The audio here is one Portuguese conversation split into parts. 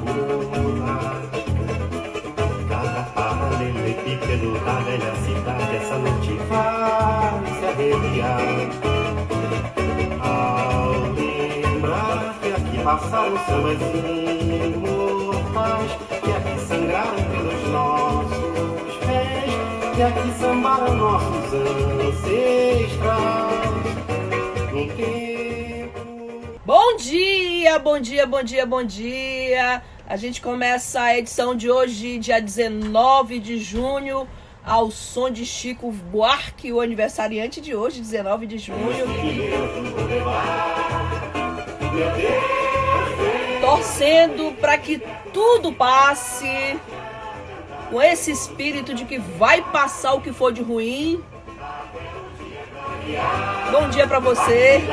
popular. Cada paralelepípedo da velha cidade essa noite vai se arrepiar. Ao lembrar que aqui passaram sambas imortais, que aqui sangraram pelos nossos pés, que aqui sambaram nossos ancestrais. Dia, bom dia, bom dia, bom dia. A gente começa a edição de hoje, dia 19 de junho, ao som de Chico Buarque, o aniversariante de hoje, 19 de junho. Torcendo para que tudo passe, com esse espírito de que vai passar o que for de ruim. Bom dia para você.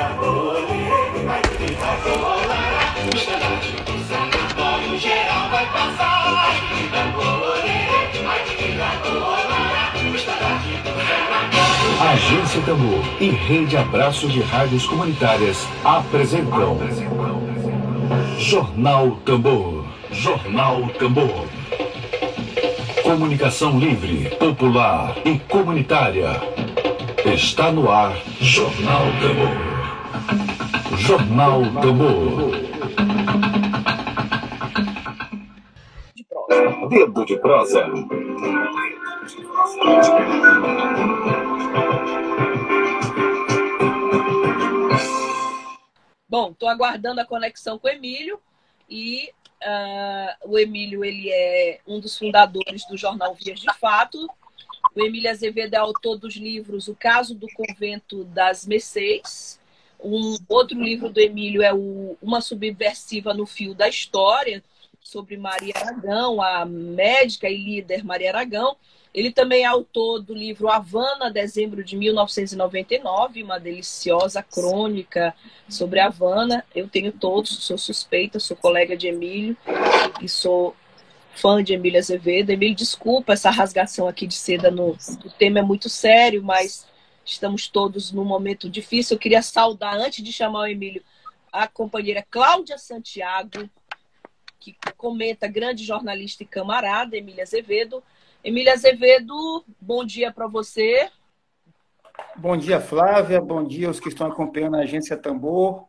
Agência Tambor e Rede Abraço de Rádios Comunitárias apresentam Jornal Tambor. Jornal Tambor. Comunicação livre, popular e comunitária. Está no ar Jornal Tambor. Jornal Tambor. Dedo de prosa. Bom, estou aguardando a conexão com o Emílio e uh, o Emílio ele é um dos fundadores do jornal Vias de Fato. O Emílio Azevedo é autor dos livros O Caso do Convento das Mercês. Um outro livro do Emílio é o Uma Subversiva no Fio da História, sobre Maria Aragão, a médica e líder Maria Aragão. Ele também é autor do livro Havana, dezembro de 1999, uma deliciosa crônica sobre Havana. Eu tenho todos, sou suspeita, sou colega de Emílio e sou fã de Emílio Azevedo. Emílio, desculpa essa rasgação aqui de seda, no, o tema é muito sério, mas estamos todos num momento difícil. Eu queria saudar, antes de chamar o Emílio, a companheira Cláudia Santiago, que comenta, grande jornalista e camarada, Emília Azevedo. Emília Azevedo, bom dia para você. Bom dia, Flávia. Bom dia aos que estão acompanhando a Agência Tambor.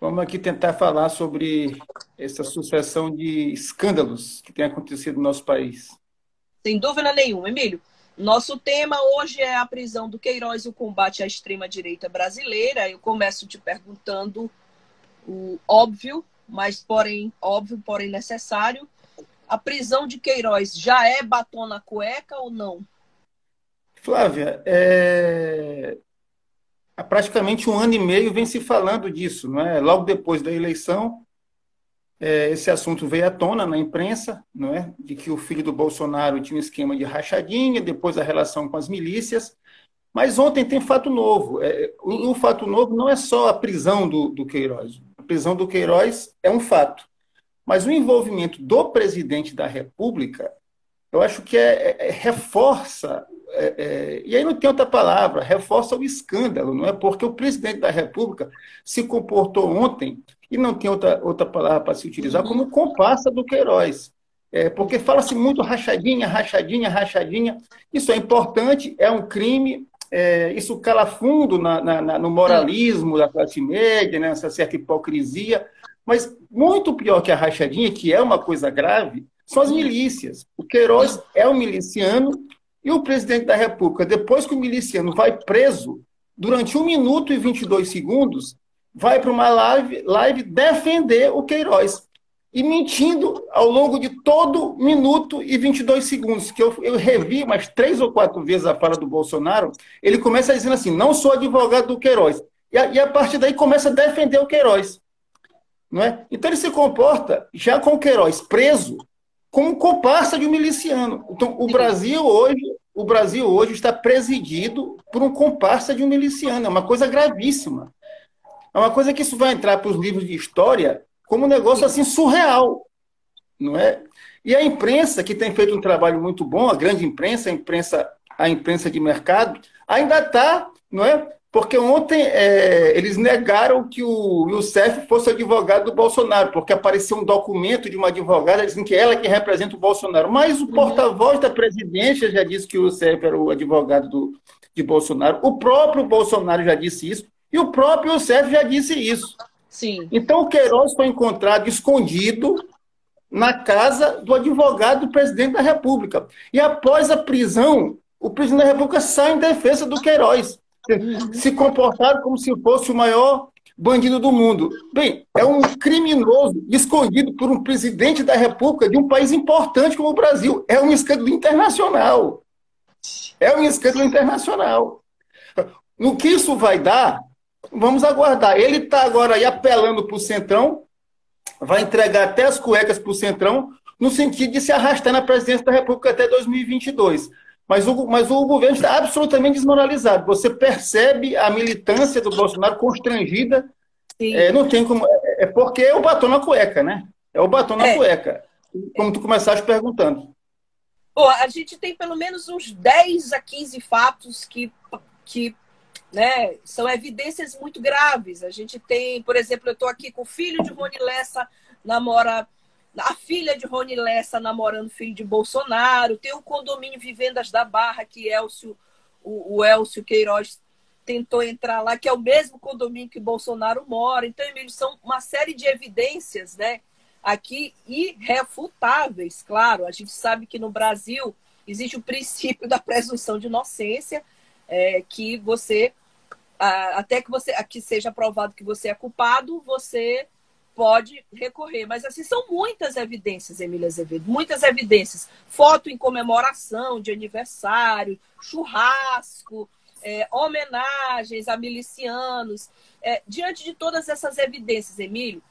Vamos aqui tentar falar sobre essa sucessão de escândalos que tem acontecido no nosso país. Sem dúvida nenhuma, Emílio. Nosso tema hoje é a prisão do Queiroz e o combate à extrema-direita brasileira. Eu começo te perguntando o óbvio, mas porém óbvio, porém necessário a prisão de Queiroz já é batom na cueca ou não? Flávia, é... há praticamente um ano e meio vem se falando disso, não é? Logo depois da eleição, é, esse assunto veio à tona na imprensa, não é? De que o filho do Bolsonaro tinha um esquema de rachadinha, depois a relação com as milícias. Mas ontem tem fato novo. É, fato novo não é só a prisão do, do Queiroz. A prisão do Queiroz é um fato. Mas o envolvimento do presidente da República, eu acho que é, é, é reforça, é, é, e aí não tem outra palavra, reforça o escândalo, não é? Porque o presidente da República se comportou ontem, e não tem outra, outra palavra para se utilizar, como comparsa do Queiroz. É, porque fala-se muito rachadinha, rachadinha, rachadinha. Isso é importante, é um crime, é, isso cala fundo na, na, no moralismo da classe média, nessa né, certa hipocrisia, mas muito pior que a rachadinha, que é uma coisa grave, são as milícias. O Queiroz é um miliciano e o presidente da República, depois que o miliciano vai preso, durante 1 minuto e 22 segundos, vai para uma live, live defender o Queiroz. E mentindo ao longo de todo minuto e 22 segundos, que eu, eu revi umas três ou quatro vezes a fala do Bolsonaro, ele começa dizendo assim: não sou advogado do Queiroz. E a, e a partir daí começa a defender o Queiroz. Não é? Então ele se comporta, já com Queiroz preso, como comparsa de um miliciano. Então o Brasil hoje, o Brasil hoje está presidido por um comparsa de um miliciano. É uma coisa gravíssima. É uma coisa que isso vai entrar para os livros de história como um negócio assim surreal, não é? E a imprensa que tem feito um trabalho muito bom, a grande imprensa, a imprensa, a imprensa de mercado, ainda está, não é, Porque ontem é, eles negaram que o Youssef fosse advogado do Bolsonaro, porque apareceu um documento de uma advogada dizendo que ela que representa o Bolsonaro. Mas o uhum. porta-voz da presidência já disse que o Youssef era o advogado do, de Bolsonaro. O próprio Bolsonaro já disse isso. E o próprio Youssef já disse isso. Sim. Então o Queiroz foi encontrado escondido na casa do advogado do presidente da República. E após a prisão, o presidente da República sai em defesa do Queiroz se comportaram como se fosse o maior bandido do mundo. Bem, é um criminoso escondido por um presidente da República de um país importante como o Brasil. É um escândalo internacional. É um escândalo internacional. No que isso vai dar, vamos aguardar. Ele está agora aí apelando para o Centrão, vai entregar até as cuecas para o Centrão, no sentido de se arrastar na presidência da República até 2022. Mas o, mas o governo está absolutamente desmoralizado. Você percebe a militância do Bolsonaro constrangida. É, não tem como. É, é, porque é o batom na cueca, né? É o batom na é. cueca. Como tu começaste perguntando. Bom, a gente tem pelo menos uns 10 a 15 fatos que, que né, são evidências muito graves. A gente tem, por exemplo, eu estou aqui com o filho de Rony Lessa, namora a filha de Rony Lessa namorando filho de Bolsonaro, tem o condomínio Vivendas da Barra, que Elcio, o, o Elcio Queiroz tentou entrar lá, que é o mesmo condomínio que Bolsonaro mora. Então, Emílio, são uma série de evidências, né? Aqui irrefutáveis, claro. A gente sabe que no Brasil existe o princípio da presunção de inocência, é, que você, até que você aqui seja provado que você é culpado, você pode recorrer. Mas, assim, são muitas evidências, Emília Azevedo, muitas evidências. Foto em comemoração de aniversário, churrasco, é, homenagens a milicianos. É, diante de todas essas evidências, Emílio,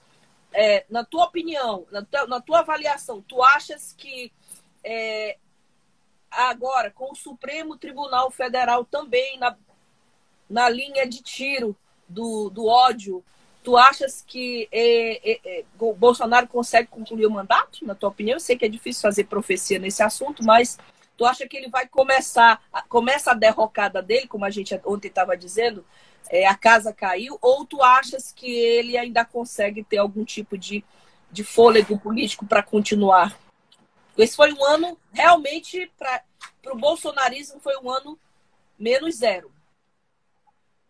é, na tua opinião, na tua, na tua, avaliação, tu achas que é, agora, com o Supremo Tribunal Federal também na, na linha de tiro do, do ódio Tu achas que é, é, é, o Bolsonaro consegue concluir o mandato, na tua opinião? Eu sei que é difícil fazer profecia nesse assunto, mas tu acha que ele vai começar, começa a derrocada dele, como a gente ontem estava dizendo, é, a casa caiu, ou tu achas que ele ainda consegue ter algum tipo de, de fôlego político para continuar? Esse foi um ano, realmente, para o bolsonarismo, foi um ano menos zero.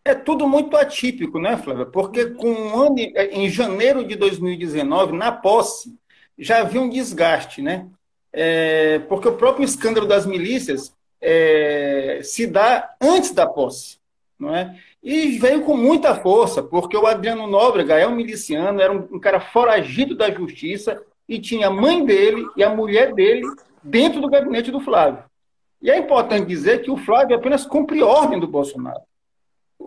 É tudo muito atípico, né, Flávia? Porque com um ano, em janeiro de 2019, na posse, já havia um desgaste, né? É, porque o próprio escândalo das milícias é, se dá antes da posse, não é? E veio com muita força, porque o Adriano Nóbrega é um miliciano, era um, um cara foragido da justiça e tinha a mãe dele e a mulher dele dentro do gabinete do Flávio. E é importante dizer que o Flávio apenas cumpre ordem do Bolsonaro.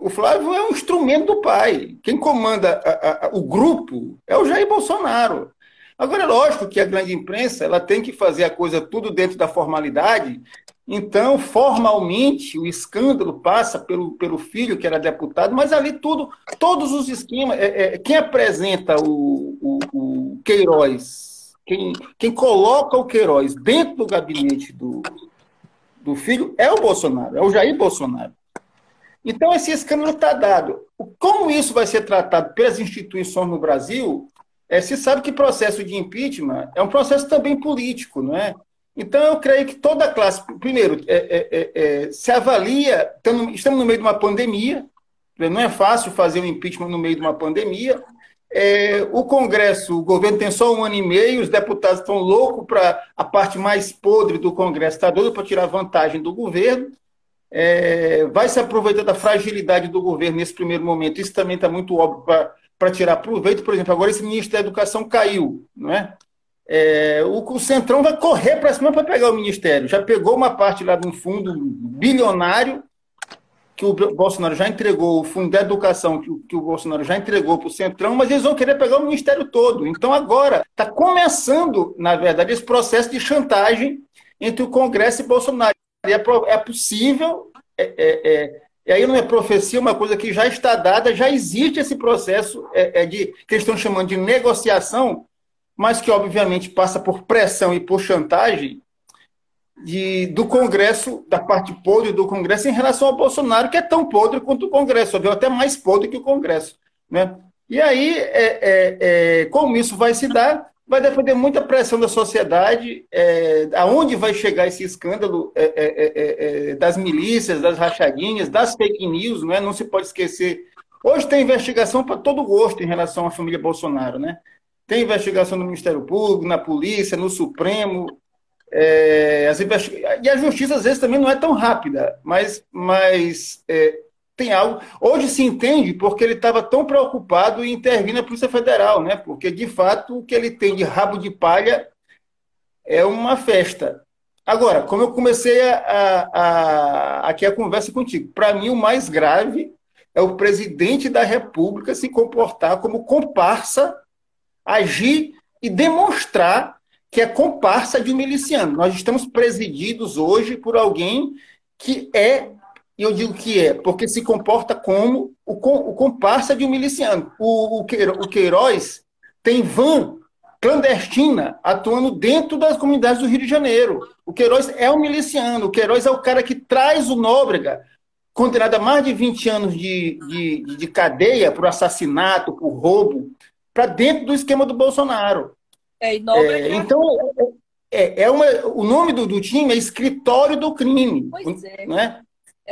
O Flávio é um instrumento do pai. Quem comanda a, a, o grupo é o Jair Bolsonaro. Agora, é lógico que a grande imprensa ela tem que fazer a coisa tudo dentro da formalidade. Então, formalmente, o escândalo passa pelo, pelo filho, que era deputado, mas ali tudo, todos os esquemas. É, é, quem apresenta o, o, o Queiroz, quem, quem coloca o Queiroz dentro do gabinete do, do filho é o Bolsonaro, é o Jair Bolsonaro. Então, esse escândalo está dado. Como isso vai ser tratado pelas instituições no Brasil, é, se sabe que processo de impeachment é um processo também político, não é? Então, eu creio que toda a classe, primeiro, é, é, é, é se avalia, estamos no meio de uma pandemia, né? não é fácil fazer um impeachment no meio de uma pandemia. É, o Congresso, o governo tem só um ano e meio, os deputados estão loucos para a parte mais podre do Congresso, está doido para tirar vantagem do governo é, vai se aproveitar da fragilidade do governo nesse primeiro momento. Isso também está muito óbvio para tirar proveito. Por exemplo, agora esse ministro da Educação caiu, não é? é o, o, Centrão vai correr para cima para pegar o ministério. Já pegou uma parte lá de um fundo bilionário que o Bolsonaro já entregou, o fundo de educação que, que o Bolsonaro já entregou para o Centrão, mas eles vão querer pegar o ministério todo. Então agora está começando, na verdade, esse processo de chantagem entre o Congresso e Bolsonaro é, é possível, é, é, é, e aí não é profecia, uma coisa que já está dada, já existe esse processo é, é, de que eles estão chamando de negociação, mas que obviamente passa por pressão e por chantagem, de, do Congresso, da parte podre do Congresso em relação ao Bolsonaro, que é tão podre quanto o Congresso, ou até mais podre que o Congresso. Né? E aí, é, é, é, como isso vai se dar, vai depender muita pressão da sociedade, é, aonde vai chegar esse escândalo é, é, é, das milícias, das rachadinhas, das fake news, não, é? não se pode esquecer. Hoje tem investigação para todo gosto em relação à família Bolsonaro, né? Tem investigação no Ministério Público, na polícia, no Supremo, é, as investig... E a justiça, às vezes, também não é tão rápida, mas, mas é, tem algo. Hoje se entende porque ele estava tão preocupado em intervir na Polícia Federal, né? porque, de fato, o que ele tem de rabo de palha é uma festa. Agora, como eu comecei a, a, a aqui a conversa contigo, para mim o mais grave é o presidente da República se comportar como comparsa, agir e demonstrar que é comparsa de um miliciano. Nós estamos presididos hoje por alguém que é, e eu digo que é, porque se comporta como o, o comparsa de um miliciano. O, o, o Queiroz tem van clandestina atuando dentro das comunidades do Rio de Janeiro. O Queiroz é um miliciano, o Queiroz é o cara que traz o Nóbrega, condenado a mais de 20 anos de, de, de cadeia por assassinato, por roubo, para dentro do esquema do Bolsonaro. É, é, então, é, é uma, o nome do, do, time é Escritório do Crime. Pois é. Né?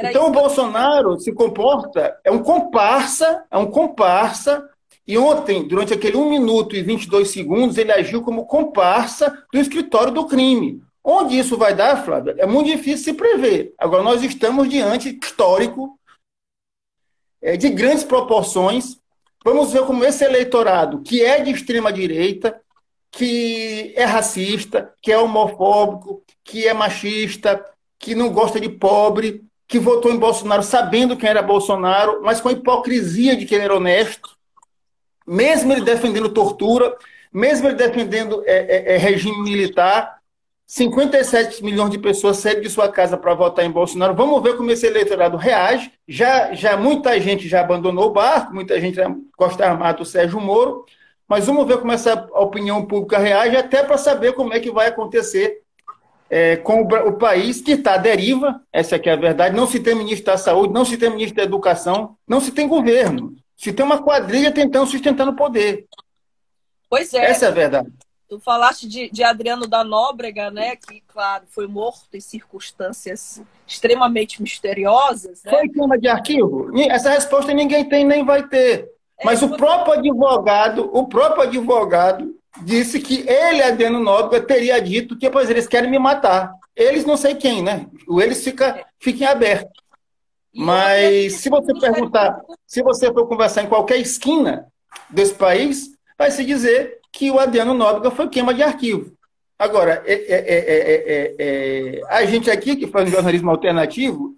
Então, o Bolsonaro se comporta, é um comparsa, é um comparsa, e ontem, durante aquele 1 minuto e 22 segundos, ele agiu como comparsa do escritório do crime. Onde isso vai dar, Flávia, é muito difícil se prever. Agora, nós estamos diante histórico, é, de grandes proporções. Vamos ver como esse eleitorado, que é de extrema direita, que é racista, que é homofóbico, que é machista, que não gosta de pobre, que votou em Bolsonaro sabendo quem era Bolsonaro, mas com a hipocrisia de que ele era honesto, mesmo ele defendendo tortura, mesmo ele defendendo é, é, é regime militar, 57 milhões de pessoas saíram de sua casa para votar em Bolsonaro. Vamos ver como esse eleitorado reage. Já, já muita gente já abandonou o barco, muita gente já gosta armado do Sérgio Moro. Mas vamos ver como essa opinião pública reage, até para saber como é que vai acontecer é, com o, o, país que está à deriva, essa é a verdade, não se tem ministro da saúde, não se tem ministro da educação, não se tem governo. Se tem uma quadrilha tentando sustentar o poder. Pois é. Essa é a verdade. Tu falaste de, de Adriano da Nóbrega, né? Que, claro, foi morto em circunstâncias extremamente misteriosas. Né? Foi queima de arquivo? Essa resposta ninguém tem nem vai ter. Mas o próprio advogado, o próprio advogado disse que ele, Adriano Nóbrega, teria dito que pois eles querem me matar. Eles não sei quem, né? O eles fica, fiquem abertos. Mas se você perguntar, se você for conversar em qualquer esquina desse país, vai se dizer que o Adriano Nóbrega foi queima de arquivo. Agora, é, é, é, a gente aqui que faz um jornalismo alternativo,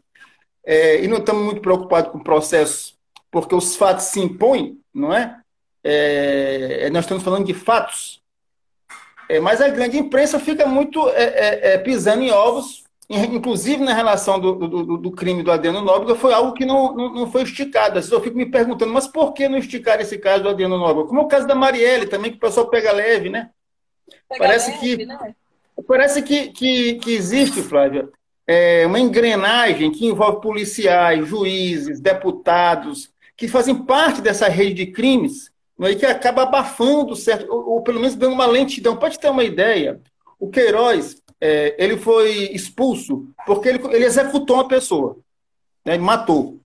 e não estamos muito preocupados com processos porque os fatos se impõem, não é? É nós estamos falando de fatos. É, mas a grande imprensa fica muito é, é, é pisando em ovos, inclusive na relação do, do, do crime do Adriano Nóbrega, foi algo que não, não, não foi esticado. Às vezes eu fico me perguntando, mas por que não esticar esse caso do Adriano Nóbrega? Como é o caso da Marielle também, que o pessoal pega leve, né? Pega parece leve, que, né? Parece que, que, que existe, Flávia, é, uma engrenagem que envolve policiais, juízes, deputados, que fazem parte dessa rede de crimes, é, que acaba abafando, certo, ou, ou, pelo menos dando uma lentidão. Pode ter uma ideia, o Queiroz é, ele foi expulso porque ele, ele executou uma pessoa, né, ele matou.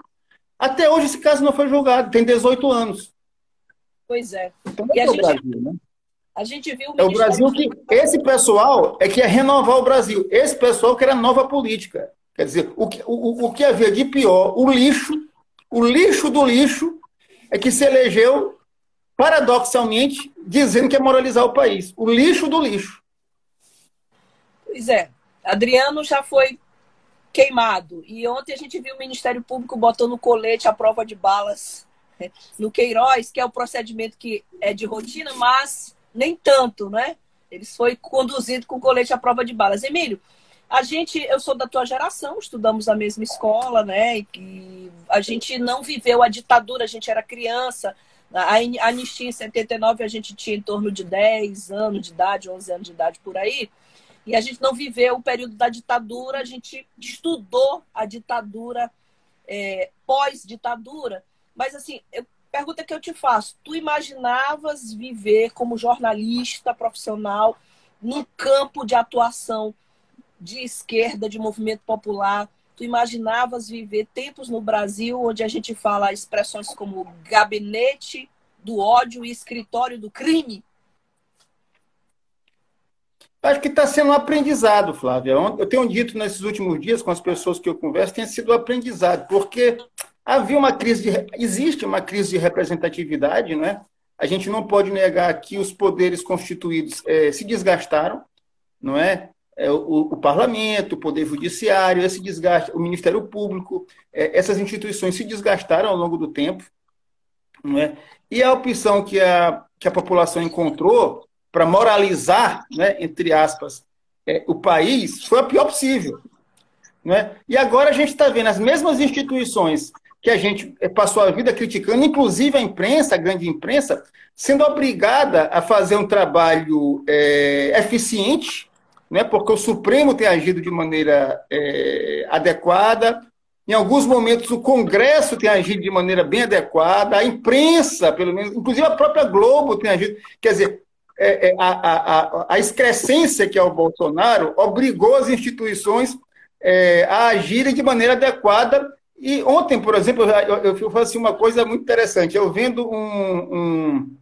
Até hoje esse caso não foi julgado, tem 18 anos. Pois é. Então, é, é o gente, Brasil, né? A gente viu o É o Brasil que. Esse pessoal é que é renovar o Brasil. Esse pessoal que era nova política. Quer dizer, o que, o, o que havia de pior, o lixo o lixo do lixo é que se elegeu, paradoxalmente, dizendo que é moralizar o país. O lixo do lixo. Pois é. Adriano já foi queimado. E ontem a gente viu o Ministério Público botando colete a prova de balas né, no Queiroz, que é o procedimento que é de rotina, mas nem tanto, né? Eles foi conduzido com colete à prova de balas. Emílio, a gente, eu sou da tua geração, estudamos na mesma escola, né? E a gente não viveu a ditadura, a gente era criança. A anistia em 79 a gente tinha em torno de 10 anos de idade, 11 anos de idade por aí. E a gente não viveu o período da ditadura, a gente estudou a ditadura é, pós-ditadura. Mas, assim, eu, pergunta que eu te faço: tu imaginavas viver como jornalista profissional num campo de atuação de esquerda, de movimento popular? Tu imaginavas viver tempos no Brasil onde a gente fala expressões como gabinete do ódio e escritório do crime? Acho que está sendo um aprendizado, Flávia. Eu tenho dito nesses últimos dias com as pessoas que eu converso, tem sido um aprendizado, porque havia uma crise, de, existe uma crise de representatividade, não é? A gente não pode negar que os poderes constituídos é, se desgastaram, não é? É o, o, parlamento, o poder judiciário, esse desgaste, o Ministério Público, é, essas instituições se desgastaram ao longo do tempo, não é? E a opção que a, que a população encontrou para moralizar, né, entre aspas, é, o país, foi a pior possível. Né? E agora a gente está vendo as mesmas instituições que a gente é, passou a vida criticando, inclusive a imprensa, a grande imprensa, sendo obrigada a fazer um trabalho é, eficiente, né, porque o Supremo tem agido de maneira é, adequada, em alguns momentos o Congresso tem agido de maneira bem adequada, a imprensa, pelo menos, inclusive a própria Globo tem agido. Quer dizer, é, é, a, a, a, excrescência que é o Bolsonaro obrigou as instituições é, a agirem de maneira adequada. E ontem, por exemplo, eu, eu, eu assim, uma coisa muito interessante. Eu vendo um, um,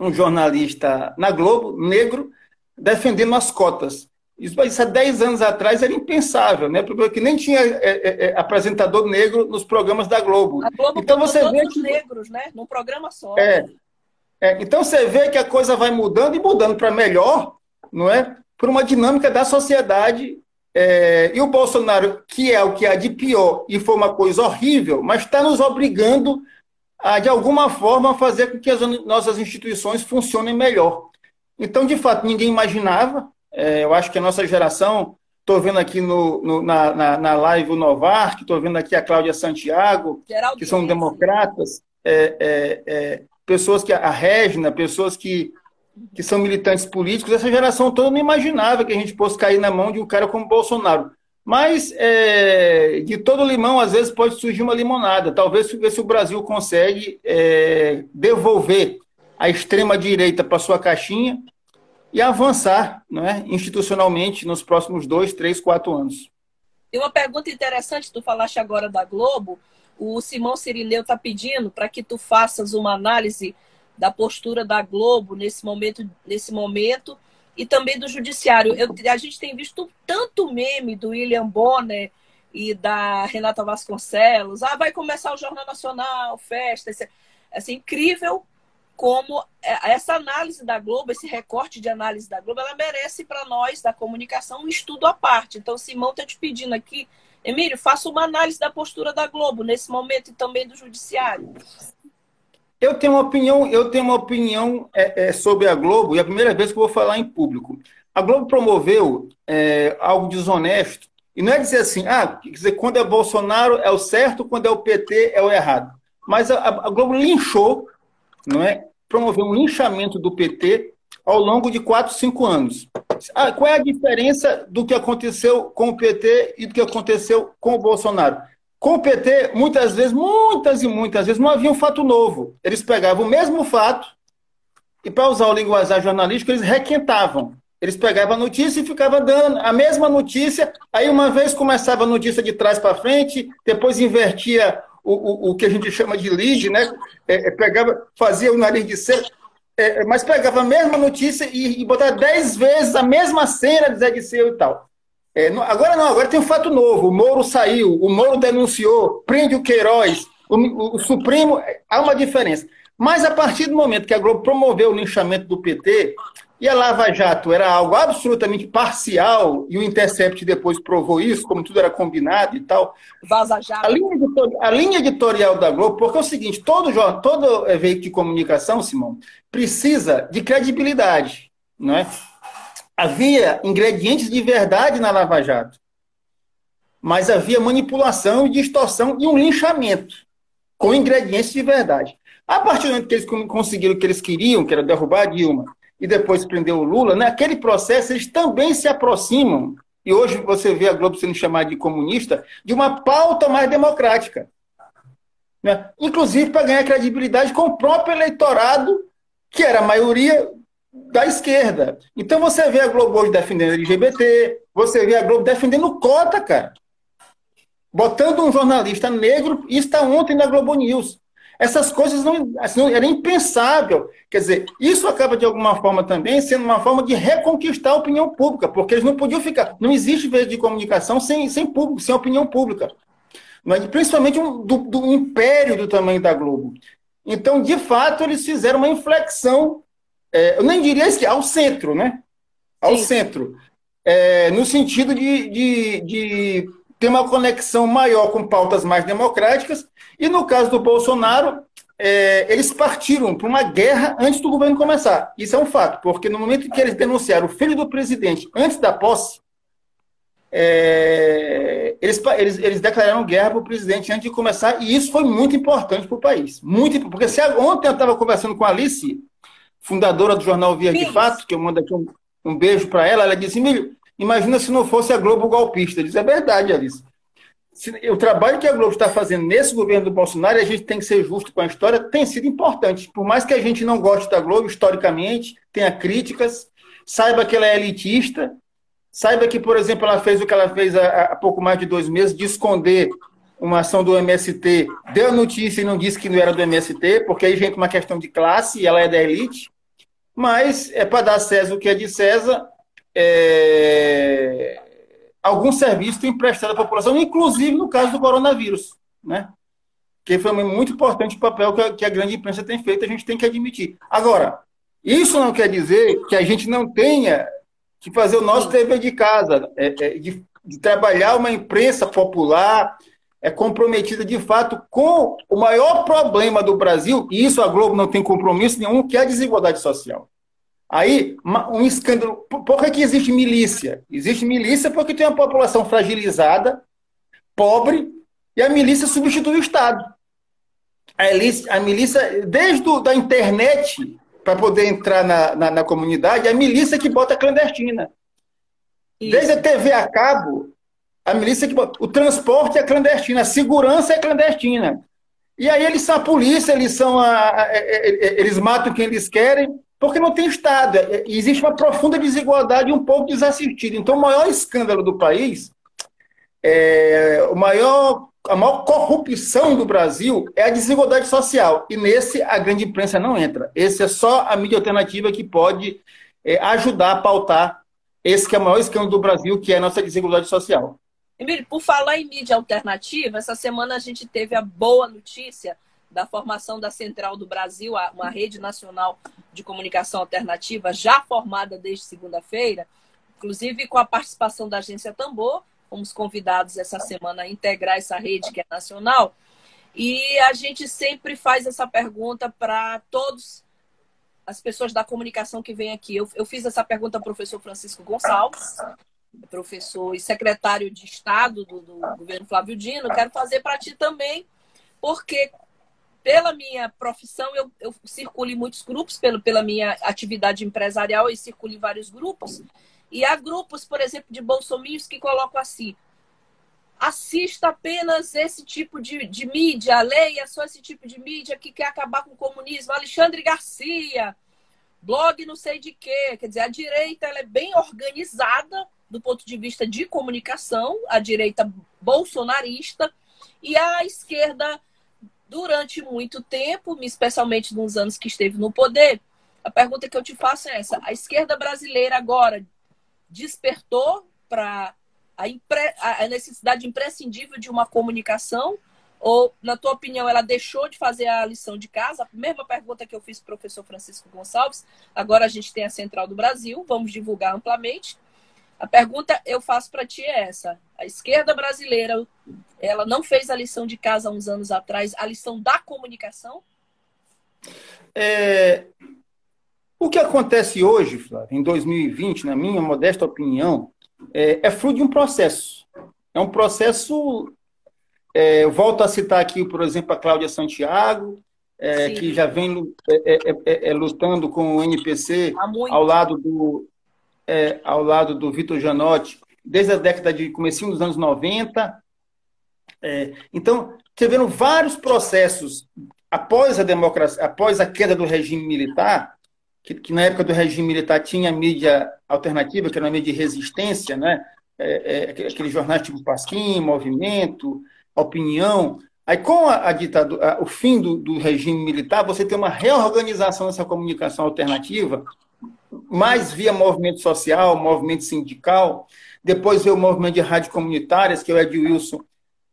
um jornalista na Globo, negro, defendendo as cotas. Isso, isso há 10 anos atrás era impensável, né? Porque nem tinha é, é, é, apresentador negro nos programas da Globo. A Globo então você vê que negros, né? Num programa só. É, é, então você vê que a coisa vai mudando e mudando para melhor, não é? Por uma dinâmica da sociedade. É, e o Bolsonaro, que é o que há de pior e foi uma coisa horrível, mas está nos obrigando a, de alguma forma, fazer com que as nossas instituições funcionem melhor. Então, de fato, ninguém imaginava. É, eu acho que a nossa geração, estou vendo aqui no, no na, na, na, live o Novar, estou vendo aqui a Cláudia Santiago, Geraldo que são democratas. É, é, é pessoas que a Regina, pessoas que, que são militantes políticos, essa geração toda não imaginava que a gente fosse cair na mão de um cara como Bolsonaro. Mas é, de todo limão, às vezes, pode surgir uma limonada. Talvez ver se o Brasil consegue é, devolver a extrema-direita para sua caixinha e avançar não é, institucionalmente nos próximos dois, três, quatro anos. E uma pergunta interessante, tu falaste agora da Globo, o Simão Sirineu está pedindo para que tu faças uma análise da postura da Globo nesse momento, nesse momento e também do judiciário. Eu, a gente tem visto tanto meme do William Bonner e da Renata Vasconcelos. Ah, vai começar o Jornal Nacional, festa. Esse, incrível como é, essa análise da Globo, esse recorte de análise da Globo, ela merece para nós da comunicação um estudo à parte. Então, Simão está te pedindo aqui Emílio, faça uma análise da postura da Globo nesse momento e também do Judiciário. Eu tenho uma opinião, eu tenho uma opinião é, é, sobre a Globo, e é a primeira vez que eu vou falar em público. A Globo promoveu é, algo desonesto, e não é dizer assim, ah, dizer, quando é Bolsonaro é o certo, quando é o PT é o errado. Mas a, a Globo linchou, não é? Promoveu um linchamento do PT ao longo de quatro, cinco anos. Ah, qual é a diferença do que aconteceu com o PT e do que aconteceu com o Bolsonaro? Com o PT, muitas vezes, muitas e muitas vezes, não havia um fato novo. Eles pegavam o mesmo fato e, para usar o linguajar jornalístico, eles requentavam. Eles pegavam a notícia e ficavam dando a mesma notícia. Aí, uma vez, começava a notícia de trás para frente, depois invertia o, o, o, que a gente chama de lead, né? É, é pegava, fazia o nariz de cera é, mas pegava a mesma notícia e, e botava dez vezes a mesma cena de Zé Disseu e tal. É, não, agora não, agora tem um fato novo. O Moro saiu, o Moro denunciou, prende o Queiroz, o, o, o Supremo. Há uma diferença. Mas a partir do momento que a Globo promoveu o linchamento do PT, e a Lava Jato era algo absolutamente parcial, e o Intercept depois provou isso, como tudo era combinado e tal. Vaza Jato. A linha, editorial, a linha editorial da Globo, porque é o seguinte: todo, todo veículo de comunicação, Simão, precisa de credibilidade. Não é? Havia ingredientes de verdade na Lava Jato, mas havia manipulação e distorção e um linchamento com ingredientes de verdade. A partir do momento que eles conseguiram o que eles queriam, que era derrubar a Dilma, e depois prendeu o Lula, naquele processo eles também se aproximam, e hoje você vê a Globo sendo chamada de comunista, de uma pauta mais democrática. Né? Inclusive para ganhar credibilidade com o próprio eleitorado, que era a maioria da esquerda. Então você vê a Globo hoje defendendo LGBT, você vê a Globo defendendo cota, cara. Botando um jornalista negro, e está ontem na Globo News. Essas coisas não, assim, era impensável. Quer dizer, isso acaba de alguma forma também sendo uma forma de reconquistar a opinião pública, porque eles não podiam ficar. Não existe veio de comunicação sem, sem público, sem opinião pública. Mas, principalmente um, do, do império do tamanho da Globo. Então, de fato, eles fizeram uma inflexão, é, eu nem diria que ao centro, né? Ao Sim. centro. É, no sentido de, de, de ter uma conexão maior com pautas mais democráticas e no caso do Bolsonaro, é, eles partiram para uma guerra antes do governo começar. Isso é um fato, porque no momento em que eles denunciaram o filho do presidente antes da posse, é, eles, eles, eles, declararam guerra para o presidente antes de começar, e isso foi muito importante para o país. Muito, porque se, ontem eu estava conversando com a Alice, fundadora do jornal Via de Fato, que eu mando aqui um, um beijo para ela, ela disse: Emílio, imagina se não fosse a Globo golpista. Disse: é verdade, Alice o trabalho que a Globo está fazendo nesse governo do Bolsonaro, a gente tem que ser justo com a história, tem sido importante. Por mais que a gente não goste da Globo, historicamente, tenha críticas, saiba que ela é elitista, saiba que, por exemplo, ela fez o que ela fez há, há pouco mais de dois meses, de esconder uma ação do MST, deu notícia e não disse que não era do MST, porque aí vem com uma questão de classe e ela é da elite. Mas é para dar César o que é de César. É algum serviço tem prestado à população, inclusive no caso do coronavírus, né? Que foi muito importante o papel que a, que a grande imprensa tem feito, a gente tem que admitir. Agora, isso não quer dizer que a gente não tenha que fazer o nosso dever de casa, é, é, de, de trabalhar uma imprensa popular, é comprometida de fato com o maior problema do Brasil, e isso a Globo não tem compromisso nenhum, que é a desigualdade social. Aí, um escândalo. Por que, que existe milícia? Existe milícia porque tem uma população fragilizada, pobre, e a milícia substitui o Estado. A milícia, a milícia desde a da internet, para poder entrar na, na, na, comunidade, a milícia que bota clandestina. Isso. Desde a TV a cabo, a milícia que bota. O transporte é clandestino, a segurança é clandestina. E aí eles são a polícia, eles são a, a, a, eles matam quem eles querem, porque não tem Estado. É, existe uma profunda desigualdade e um pouco desassistido. Então, o maior escândalo do país, é, o maior, a maior corrupção do Brasil é a desigualdade social. E nesse a grande imprensa não entra. Esse é só a mídia alternativa que pode é, ajudar a pautar esse que é o maior escândalo do Brasil, que é a nossa desigualdade social. Emílio, por falar em mídia alternativa, essa semana a gente teve a boa notícia da formação da Central do Brasil, uma rede nacional de comunicação alternativa já formada desde segunda-feira, inclusive com a participação da agência Tambor. Fomos convidados essa semana a integrar essa rede que é nacional. E a gente sempre faz essa pergunta para todos as pessoas da comunicação que vêm aqui. Eu, eu fiz essa pergunta ao professor Francisco Gonçalves, professor e secretário de Estado do, do governo Flávio Dino. Quero fazer para ti também, porque pela minha profissão, eu, eu circulo em muitos grupos, pelo, pela minha atividade empresarial, eu circulo em vários grupos. E há grupos, por exemplo, de bolsominions que colocam assim: assista apenas esse tipo de, de mídia, leia só esse tipo de mídia que quer acabar com o comunismo. Alexandre Garcia, blog não sei de quê. Quer dizer, a direita ela é bem organizada do ponto de vista de comunicação, a direita bolsonarista, e a esquerda durante muito tempo, especialmente nos anos que esteve no poder, a pergunta que eu te faço é essa: a esquerda brasileira agora despertou para a, impre... a necessidade imprescindível de uma comunicação? Ou, na tua opinião, ela deixou de fazer a lição de casa? A mesma pergunta que eu fiz para o professor Francisco Gonçalves. Agora a gente tem a Central do Brasil, vamos divulgar amplamente. A pergunta eu faço para ti é essa: a esquerda brasileira, ela não fez a lição de casa há uns anos atrás, a lição da comunicação? É, o que acontece hoje, Flávio, em 2020, na minha modesta opinião, é, é fruto de um processo. É um processo. É, eu volto a citar aqui, por exemplo, a Cláudia Santiago, é, que já vem é, é, é, lutando com o NPC ao lado do, ao lado do Vitor Janotti, desde a década de comecinho dos anos 90. então, tiveram vários processos após a democracia, após a queda do regime militar, que, que, na época do regime militar tinha mídia alternativa, que era uma mídia de resistência, né? É, é, aqueles jornais tipo Pasquim, Movimento, Opinião. Aí, com a, a ditadura, o fim do, do, regime militar, você tem uma reorganização dessa comunicação alternativa, mais via movimento social, movimento sindical. Depois veio o movimento de rádio comunitárias, que o Ed Wilson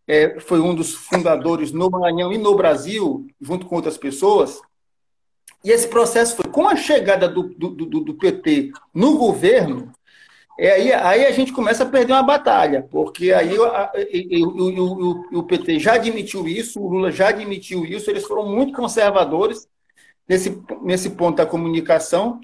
é, foi um dos fundadores no Maranhão e no Brasil, junto com outras pessoas. E esse processo foi com a chegada do, do, do, do PT no governo, é aí, aí a gente começa a perder uma batalha, porque aí a, o, o, PT já admitiu isso, o Lula já admitiu isso, eles foram muito conservadores nesse, nesse ponto da comunicação,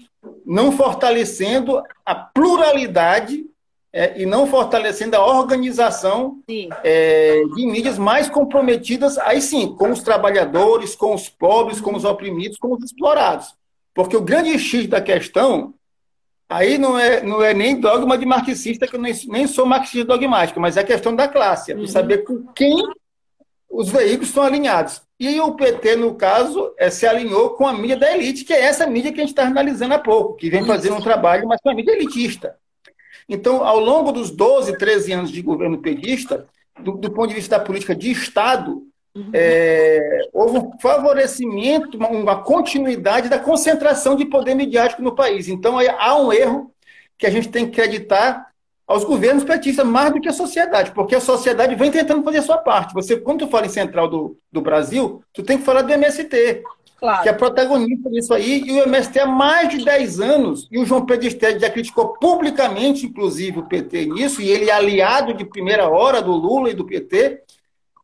não fortalecendo a pluralidade é, e não fortalecendo a organização é, de mídias mais comprometidas, aí sim, com os trabalhadores, com os pobres, com os oprimidos, com os explorados. Porque o grande X da questão, aí não é, não é nem dogma de marxista, que eu nem, nem sou marxista dogmático, mas é a questão da classe, é uhum. saber com quem os veículos estão alinhados. E o PT, no caso, é, se alinhou com a mídia da elite, que é essa mídia que a gente está analisando há pouco, que vem fazendo um trabalho, mas com a mídia elitista. Então, ao longo dos 12, 13 anos de governo petista, do, do ponto de vista da política de Estado, uhum. é, houve um favorecimento, uma, uma, continuidade da concentração de poder midiático no país. Então, há um erro que a gente tem que acreditar aos governos petistas mais do que a sociedade, porque a sociedade vem tentando fazer a sua parte. Você, quando tu fala em central do, do Brasil, tu tem que falar do MST, Claro. que é protagonista disso aí, e o MST há mais de 10 anos, e o João Pedro Estede já criticou publicamente, inclusive, o PT nisso, e ele é aliado de primeira hora do Lula e do PT.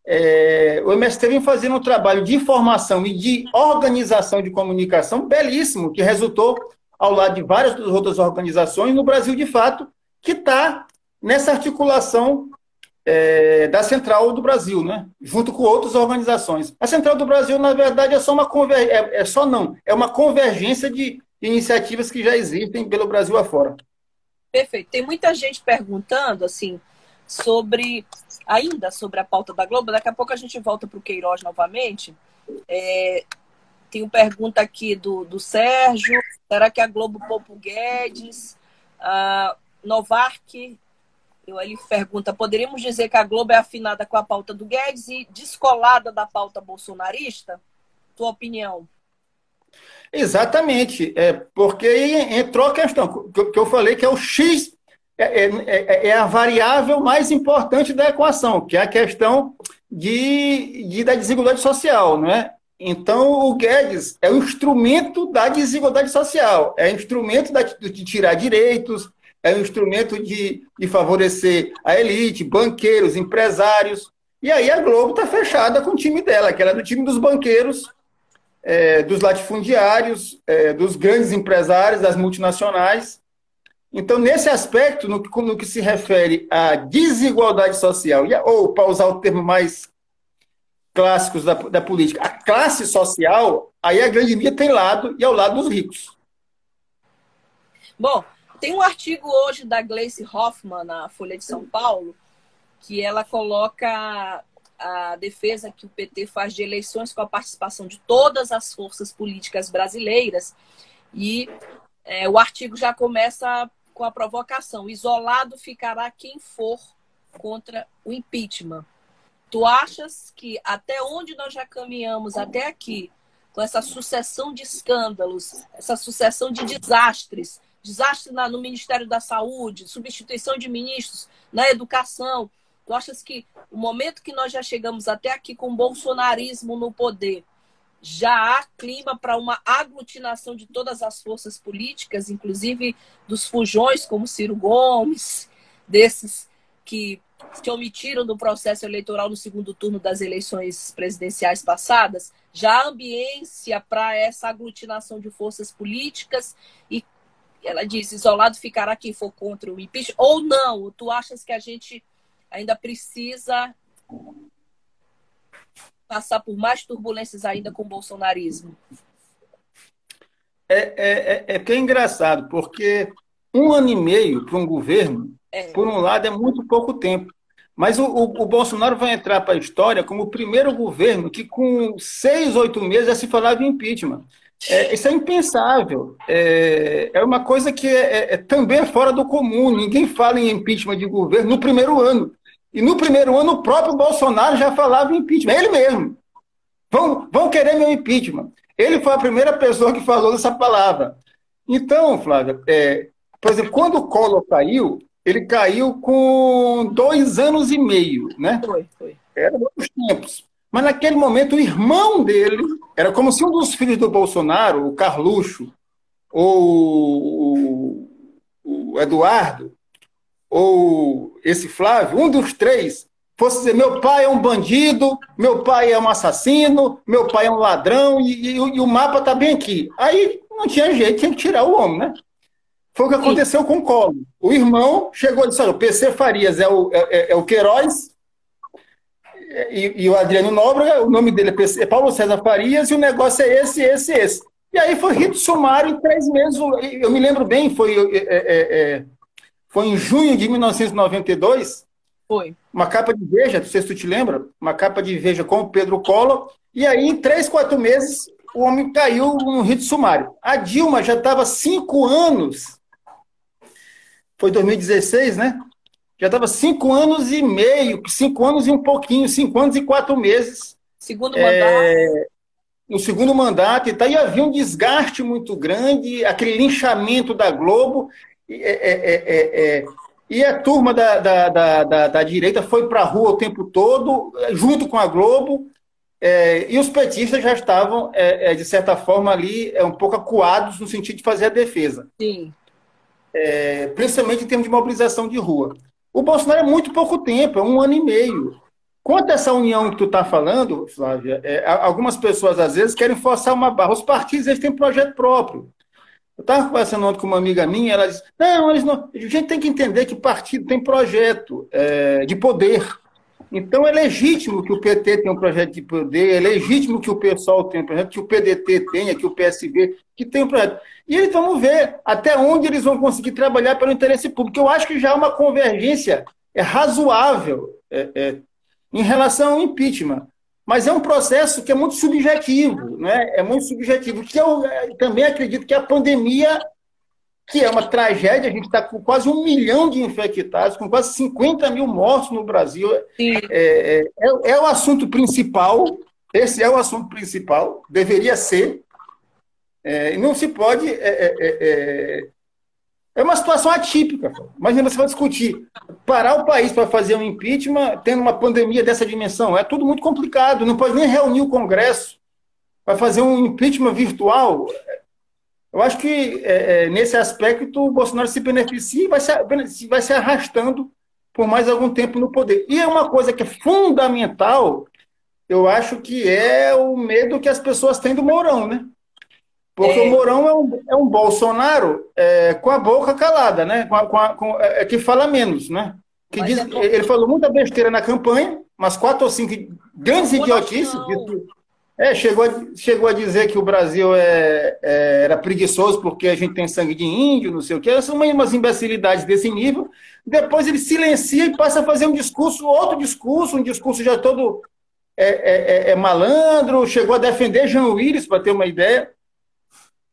É, o MST vem fazendo um trabalho de informação e de organização de comunicação belíssimo, que resultou ao lado de várias outras organizações no Brasil, de fato, que está nessa articulação é, da Central do Brasil, né? junto com outras organizações. A Central do Brasil, na verdade, é só uma conver... é, é só não, é uma convergência de iniciativas que já existem pelo Brasil afora. Perfeito. Tem muita gente perguntando assim sobre ainda sobre a pauta da Globo. Daqui a pouco a gente volta para o Queiroz novamente. É, tem uma pergunta aqui do, do Sérgio. Será que a Globo poupa o Guedes? Uh, Novark eu, ele pergunta: poderíamos dizer que a Globo é afinada com a pauta do Guedes e descolada da pauta bolsonarista? Tua opinião? Exatamente, é, porque entrou a questão que eu falei que é o X, é, é, é, é a variável mais importante da equação, que é a questão de, de, da desigualdade social, não é? Então, o Guedes é o instrumento da desigualdade social, é o instrumento da, de tirar direitos, é um instrumento de, de favorecer a elite, banqueiros, empresários. E aí a Globo está fechada com o time dela, que era do time dos banqueiros, é, dos latifundiários, é, dos grandes empresários, das multinacionais. Então, nesse aspecto, no, no que se refere à desigualdade social, ou para usar o termo mais clássicos da, da política, a classe social, aí a grande mídia tem lado e ao lado dos ricos. Bom, tem um artigo hoje da Gleice Hoffmann na Folha de São Paulo que ela coloca a defesa que o PT faz de eleições com a participação de todas as forças políticas brasileiras e é, o artigo já começa com a provocação: isolado ficará quem for contra o impeachment. Tu achas que até onde nós já caminhamos até aqui, com essa sucessão de escândalos, essa sucessão de desastres, desastre na, no Ministério da Saúde, substituição de ministros na educação. Tu achas que o momento que nós já chegamos até aqui com o bolsonarismo no poder, já há clima para uma aglutinação de todas as forças políticas, inclusive dos fujões como Ciro Gomes, desses que se omitiram do processo eleitoral no segundo turno das eleições presidenciais passadas, já há ambiência para essa aglutinação de forças políticas e ela diz, isolado ficará quem for contra o impeachment, ou não? Tu achas que a gente ainda precisa passar por mais turbulências ainda com o bolsonarismo? É, é, é, é que é engraçado, porque um ano e meio para um governo, é. por um lado, é muito pouco tempo. Mas o, o, o Bolsonaro vai entrar para a história como o primeiro governo que, com seis, oito meses, já se falava em impeachment. É, isso é impensável. É, é uma coisa que é, é, é também é fora do comum. Ninguém fala em impeachment de governo no primeiro ano. E no primeiro ano, o próprio Bolsonaro já falava em impeachment. Ele mesmo. Vão, vão querer meu impeachment. Ele foi a primeira pessoa que falou essa palavra. Então, Flávia, é, por exemplo, quando o Collor caiu, ele caiu com dois anos e meio, né? Foi, foi. Era outros tempos. Mas naquele momento, o irmão dele, era como se um dos filhos do Bolsonaro, o Carluxo, ou o Eduardo, ou esse Flávio, um dos três, fosse dizer: meu pai é um bandido, meu pai é um assassino, meu pai é um ladrão, e, e, e o mapa está bem aqui. Aí não tinha jeito, tinha que tirar o homem, né? Foi o que aconteceu Sim. com o Collor. O irmão chegou e disse: o PC Farias é o, é, é, é o Queiroz, e, e, o Adriano Nóbrega, o nome dele é, é, Paulo César Farias, e o negócio é esse, esse, esse. E aí foi rito sumário em três meses. Eu me lembro bem, foi, é, é, é foi em junho de 1992. Foi. Uma capa de Veja, não sei se tu te lembra, uma capa de Veja com o Pedro Collor. E aí, em três, quatro meses, o homem caiu no rito sumário. A Dilma já estava cinco anos foi 2016, né? Já estava cinco anos e meio, cinco anos e um pouquinho, cinco anos e quatro meses. Segundo mandato. É, no segundo mandato e tal, e havia um desgaste muito grande, aquele linchamento da Globo, é, é, é, é e a turma da, da, da, da, da direita foi para a rua o tempo todo, junto com a Globo, é, e os petistas já estavam, é, de certa forma, ali um pouco acuados no sentido de fazer a defesa. Sim é, principalmente em termos de mobilização de rua. O Bolsonaro é muito pouco tempo, é um ano e meio. Quanto a essa união que tu está falando, Flávia, é, algumas pessoas às vezes querem forçar uma barra. Os partidos eles têm projeto próprio. Eu estava conversando ontem com uma amiga minha, ela disse: não, eles não. A gente tem que entender que partido tem projeto é, de poder. Então é legítimo que o PT tenha um projeto de poder, é legítimo que o PSOL tenha um projeto, que o PDT tenha, que o PSB que tenha um projeto. E eles vamos ver até onde eles vão conseguir trabalhar pelo interesse público. Eu acho que já há uma convergência é razoável é, é, em relação ao impeachment. Mas é um processo que é muito subjetivo, né? é muito subjetivo. Que eu é, também acredito que a pandemia, que é uma tragédia, a gente está com quase um milhão de infectados, com quase 50 mil mortos no Brasil. É, é, é, é o assunto principal, esse é o assunto principal, deveria ser, é, não se pode. É, é, é, é, é uma situação atípica. Imagina você vai discutir parar o país para fazer um impeachment tendo uma pandemia dessa dimensão. É tudo muito complicado. Não pode nem reunir o Congresso para fazer um impeachment virtual. Eu acho que é, é nesse aspecto o Bolsonaro se beneficia e vai se, vai se arrastando por mais algum tempo no poder. E é uma coisa que é fundamental, eu acho que é o medo que as pessoas têm do Mourão, né? Porque é. o Mourão é um, é um Bolsonaro é, com a boca calada, né? Com a, com a, com, é, é que fala menos, né? Que diz, é ele falou muita besteira na campanha, mas quatro ou cinco grandes idiotices. É, chegou, a, chegou a dizer que o Brasil é, é, era preguiçoso porque a gente tem sangue de índio, não sei o quê. São umas imbecilidades desse nível. Depois ele silencia e passa a fazer um discurso, outro discurso, um discurso já todo é, é malandro. Chegou a defender Jean Willis, para ter uma ideia.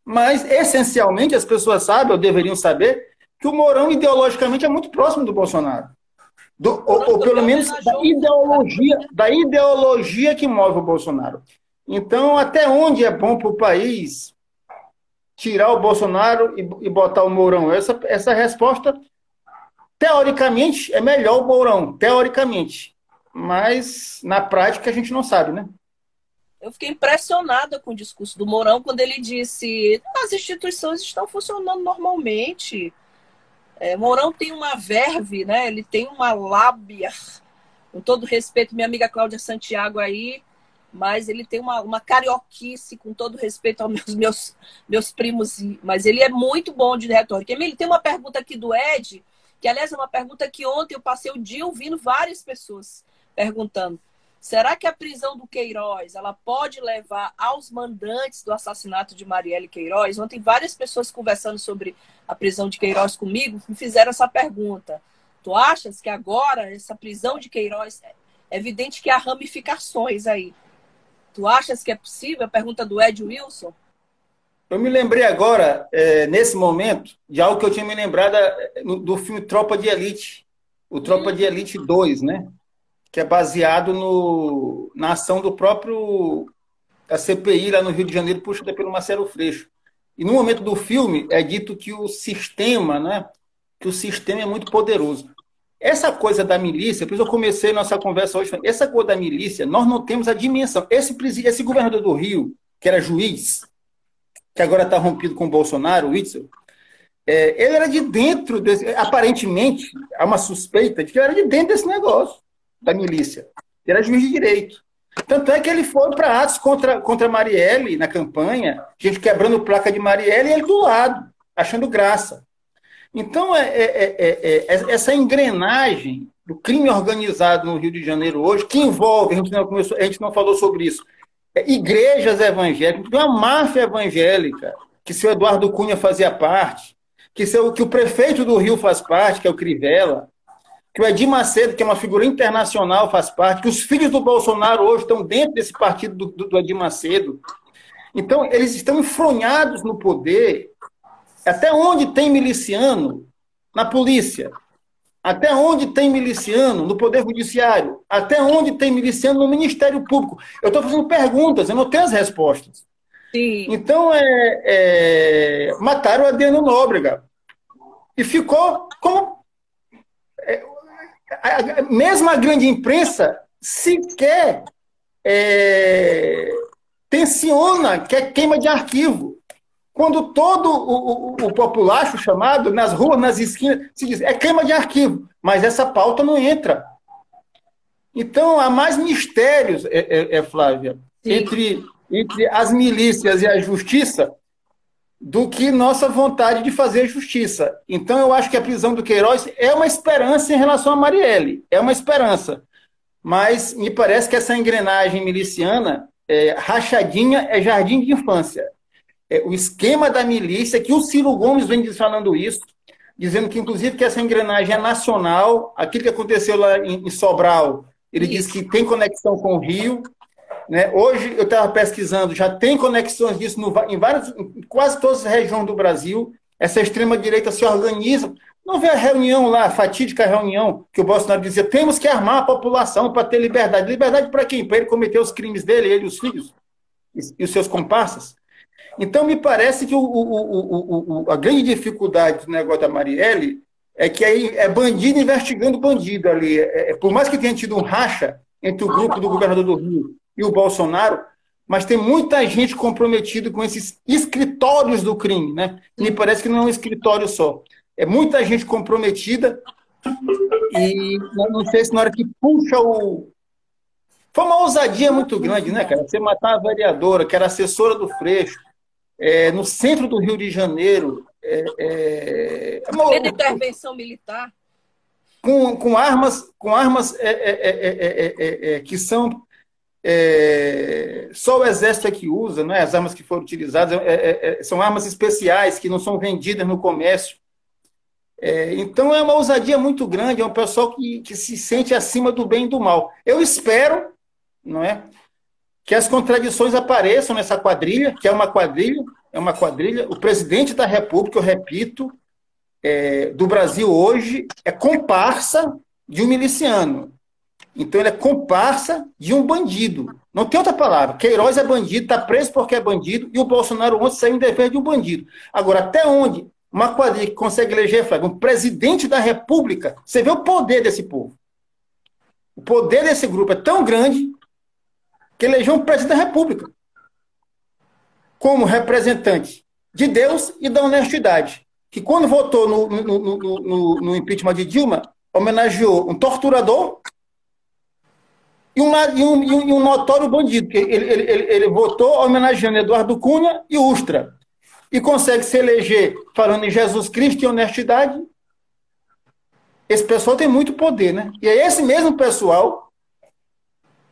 Mas, essencialmente, as pessoas sabem, ou deveriam saber, que o Mourão, ideologicamente, é muito próximo do Bolsonaro. Do, ou, ou, pelo menos da ideologia, da ideologia que move o Bolsonaro. Então, até onde é bom para o país tirar o Bolsonaro e, e, botar o Mourão? Essa, essa resposta, teoricamente, é melhor o Mourão, teoricamente. Mas, na prática, a gente não sabe, né? Eu fiquei impressionada com o discurso do Mourão quando ele disse: as instituições estão funcionando normalmente. É, Mourão tem uma verve, né? Ele tem uma lábia. Com todo respeito, minha amiga Cláudia Santiago aí, mas ele tem uma, uma carioquice, com todo respeito aos meus, meus, meus primos, mas ele é muito bom de retórica. Emílio, tem uma pergunta aqui do Ed, que aliás é uma pergunta que ontem eu passei o dia ouvindo várias pessoas perguntando. Será que a prisão do Queiroz ela pode levar aos mandantes do assassinato de Marielle Queiroz? Ontem várias pessoas conversando sobre a prisão de Queiroz comigo me fizeram essa pergunta. Tu achas que agora essa prisão de Queiroz é evidente que há ramificações aí? Tu achas que é possível? A pergunta do Ed Wilson. Eu me lembrei agora, é, nesse momento, de algo que eu tinha me lembrado é, do filme Tropa de Elite, o Tropa hum. de Elite 2, né? Que é baseado no, na ação do próprio a CPI lá no Rio de Janeiro, puxada pelo Marcelo Freixo. E no momento do filme é dito que o sistema, né? Que o sistema é muito poderoso. Essa coisa da milícia, por isso eu comecei nossa conversa hoje, essa coisa da milícia, nós não temos a dimensão. Esse, esse governador do Rio, que era juiz, que agora está rompido com o Bolsonaro, o Witzel, é, ele era de dentro, desse, aparentemente, há uma suspeita de que ele era de dentro desse negócio, da milícia. Ele era juiz de direito. Tanto é que ele foi para atos contra, contra Marielle na campanha, gente quebrando placa de Marielle e ele do lado, achando graça. Então, é, é, é, essa engrenagem do crime organizado no Rio de Janeiro hoje, que envolve, a gente não, começou, a gente não falou sobre isso, igrejas evangélicas, uma máfia evangélica, que seu Eduardo Cunha fazia parte, que, seu, que o prefeito do Rio faz parte, que é o Crivella, que o Edir Macedo, que é uma figura internacional, faz parte, que os filhos do Bolsonaro hoje estão dentro desse partido do, do, do Edir Macedo. Então, eles estão enfronhados no poder. Até onde tem miliciano? Na polícia. Até onde tem miliciano no Poder Judiciário? Até onde tem miliciano no Ministério Público? Eu estou fazendo perguntas, eu não tenho as respostas. Sim. Então, é, é, mataram o Adriano Nóbrega. E ficou como. É, a, a, mesmo a grande imprensa sequer é, tensiona que é queima de arquivo. Quando todo o, o, o, populacho chamado, nas ruas, nas esquinas, se diz, é queima de arquivo, mas essa pauta não entra. Então, há mais mistérios, é, é, é Flávia, entre, entre as milícias e a justiça do que nossa vontade de fazer justiça. Então, eu acho que a prisão do Queiroz é uma esperança em relação a Marielle, é uma esperança. Mas me parece que essa engrenagem miliciana, é, rachadinha, é jardim de infância é, o esquema da milícia, que o Ciro Gomes vem falando isso, dizendo que, inclusive, que essa engrenagem é nacional, aquilo que aconteceu lá em, em Sobral, ele isso. diz que tem conexão com o Rio. Né? Hoje, eu estava pesquisando, já tem conexões disso no, em, várias, em quase todas as regiões do Brasil. Essa extrema-direita se organiza. Não vê a reunião lá, a fatídica reunião, que o Bolsonaro dizia: temos que armar a população para ter liberdade. Liberdade para quem? Para ele cometer os crimes dele, ele e os filhos, e, e os seus comparsas. Então, me parece que o, o, o, a grande dificuldade do negócio da Marielle é que aí é bandido investigando bandido ali. É, é, por mais que tenha tido um racha entre o grupo do governador do Rio e o Bolsonaro, mas tem muita gente comprometida com esses escritórios do crime, né? Me parece que não é um escritório só. É muita gente comprometida e não sei se na hora que puxa o. Foi uma ousadia muito grande, né, cara? Você matar a vereadora, que era assessora do Freixo, é, no centro do Rio de Janeiro. É, é, é uma, intervenção militar. Com, com armas, com armas é, é, é, que são só o exército é que usa, né? as armas que foram utilizadas são armas especiais que não são vendidas no comércio. então é uma ousadia muito grande, é um pessoal que, que se sente acima do bem e do mal. Eu espero, não é, que as contradições apareçam nessa quadrilha, que é uma quadrilha, é uma quadrilha. O presidente da República, eu repito, é, do Brasil hoje é comparsa de um miliciano. Então ele é comparsa de um bandido. Não tem outra palavra. Queiroz é bandido, está preso porque é bandido, e o Bolsonaro ontem saiu em defesa de um bandido. Agora, até onde uma quadrilha que consegue eleger, Flávio, um presidente da República, você vê o poder desse povo. O poder desse grupo é tão grande que elegeu um presidente da República como representante de Deus e da honestidade. Que quando votou no, no, no, no, impeachment de Dilma, homenageou um torturador e um, e um, e um notório bandido. Ele, ele, ele, ele, votou homenageando Eduardo Cunha e Ustra. E consegue se eleger falando em Jesus Cristo e honestidade. Esse pessoal tem muito poder, né? E é esse mesmo pessoal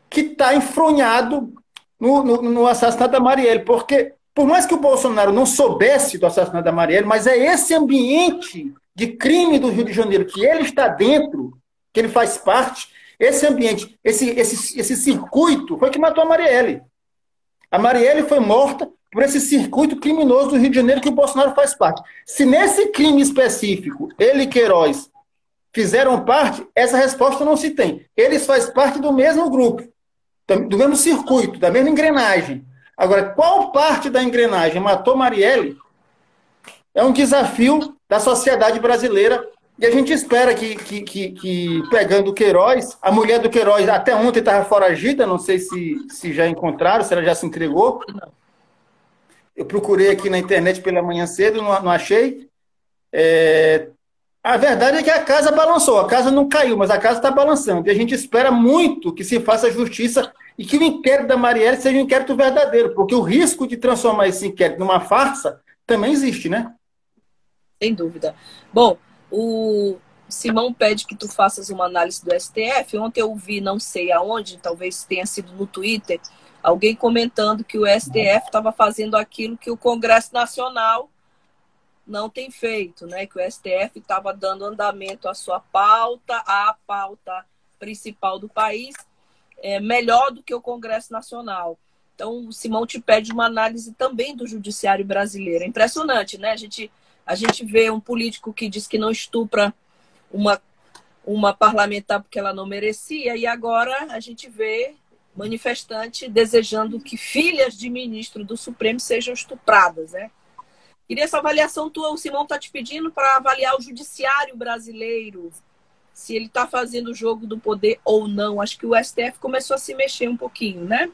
que está enfronhado no, no, no, assassinato da Marielle, porque por mais que o Bolsonaro não soubesse do assassinato da Marielle, mas é esse ambiente de crime do Rio de Janeiro que ele está dentro, que ele faz parte, esse ambiente, esse, esse, esse circuito foi que matou a Marielle. A Marielle foi morta por esse circuito criminoso do Rio de Janeiro que o Bolsonaro faz parte. Se nesse crime específico ele e Queiroz fizeram parte, essa resposta não se tem. Eles fazem parte do mesmo grupo, do mesmo circuito, da mesma engrenagem. Agora, qual parte da engrenagem matou Marielle é um desafio da sociedade brasileira e a gente espera que, que, que, que pegando o Queiroz, a mulher do Queiroz até ontem estava foragida, não sei se, se já encontraram, se ela já se entregou. Eu procurei aqui na internet pela manhã cedo, não, não achei. É, a verdade é que a casa balançou, a casa não caiu, mas a casa está balançando. E a gente espera muito que se faça justiça e que o inquérito da Marielle seja um inquérito verdadeiro, porque o risco de transformar esse inquérito numa farsa também existe, né? Sem dúvida. Bom, o Simão pede que tu faças uma análise do STF. Ontem eu vi, não sei aonde, talvez tenha sido no Twitter, alguém comentando que o STF estava fazendo aquilo que o Congresso Nacional não tem feito, né? Que o STF estava dando andamento à sua pauta, à pauta principal do país, é, melhor do que o Congresso Nacional. Então, o Simão te pede uma análise também do judiciário brasileiro. É impressionante, né? A gente, a gente vê um político que diz que não estupra uma, uma parlamentar porque ela não merecia, e agora a gente vê manifestante desejando que filhas de ministro do Supremo sejam estupradas, né? Queria essa avaliação tua, o Simão está te pedindo para avaliar o judiciário brasileiro, se ele está fazendo o jogo do poder ou não. Acho que o STF começou a se mexer um pouquinho, né?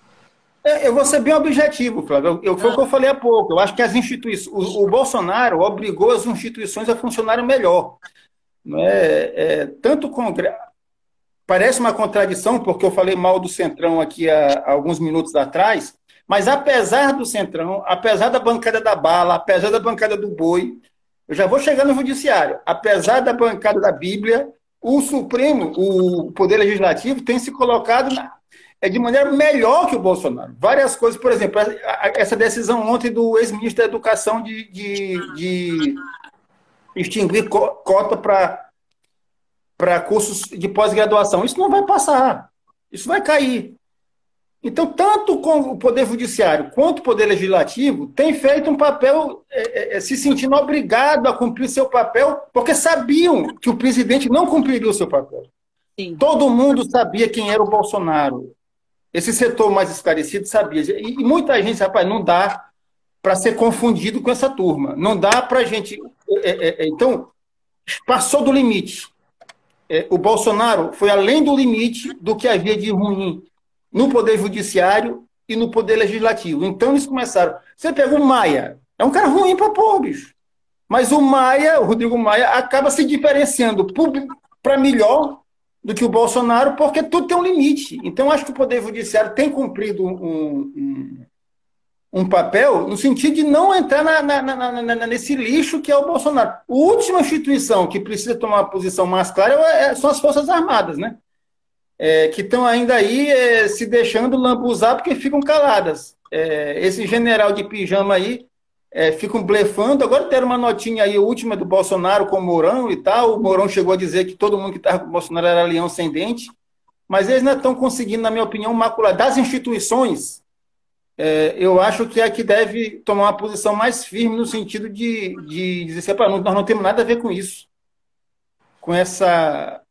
É, eu vou ser bem objetivo, Flávio. Eu, foi ah. o que eu falei há pouco. Eu acho que as instituições. O, o Bolsonaro obrigou as instituições a funcionarem melhor. É, é, tanto Congresso. Parece uma contradição, porque eu falei mal do Centrão aqui há, há alguns minutos atrás, mas apesar do Centrão, apesar da bancada da bala, apesar da bancada do boi, eu já vou chegar no judiciário, apesar da bancada da Bíblia, o Supremo, o Poder Legislativo tem se colocado na, é de maneira melhor que o Bolsonaro. Várias coisas, por exemplo, essa decisão ontem do ex-ministro da Educação de, de, de extinguir cota para cursos de pós-graduação. Isso não vai passar. Isso vai cair. Então, tanto o Poder Judiciário quanto o Poder Legislativo têm feito um papel, é, é, é, se sentindo obrigado a cumprir seu papel, porque sabiam que o presidente não cumpriria o seu papel. Sim. Todo mundo sabia quem era o Bolsonaro. Esse setor mais esclarecido sabia. E, e muita gente, rapaz, não dá para ser confundido com essa turma. Não dá para a gente. É, é, é, então, passou do limite. o Bolsonaro foi além do limite do que havia de ruim no Poder Judiciário e no Poder Legislativo. Então eles começaram. Você pega o Maia, é um cara ruim para pôr, bicho. Mas o Maia, o Rodrigo Maia, acaba se diferenciando para melhor do que o Bolsonaro, porque tudo tem um limite. Então, acho que o Poder Judiciário tem cumprido um, um, um papel no sentido de não entrar na, na, na, nesse lixo que é o Bolsonaro. A última instituição que precisa tomar uma posição mais clara é, são as Forças Armadas, né? É, que estão ainda aí é, se deixando lambuzar porque ficam caladas. É, esse general de pijama aí é, ficam blefando. Agora deram uma notinha aí, última do Bolsonaro com o Mourão e tal. O Mourão chegou a dizer que todo mundo que estava com o Bolsonaro era leão sem dente. Mas eles não estão conseguindo, na minha opinião, macular. Das instituições, é, eu acho que é que deve tomar uma posição mais firme no sentido de, de dizer assim, nós não temos nada a ver com isso. Com essa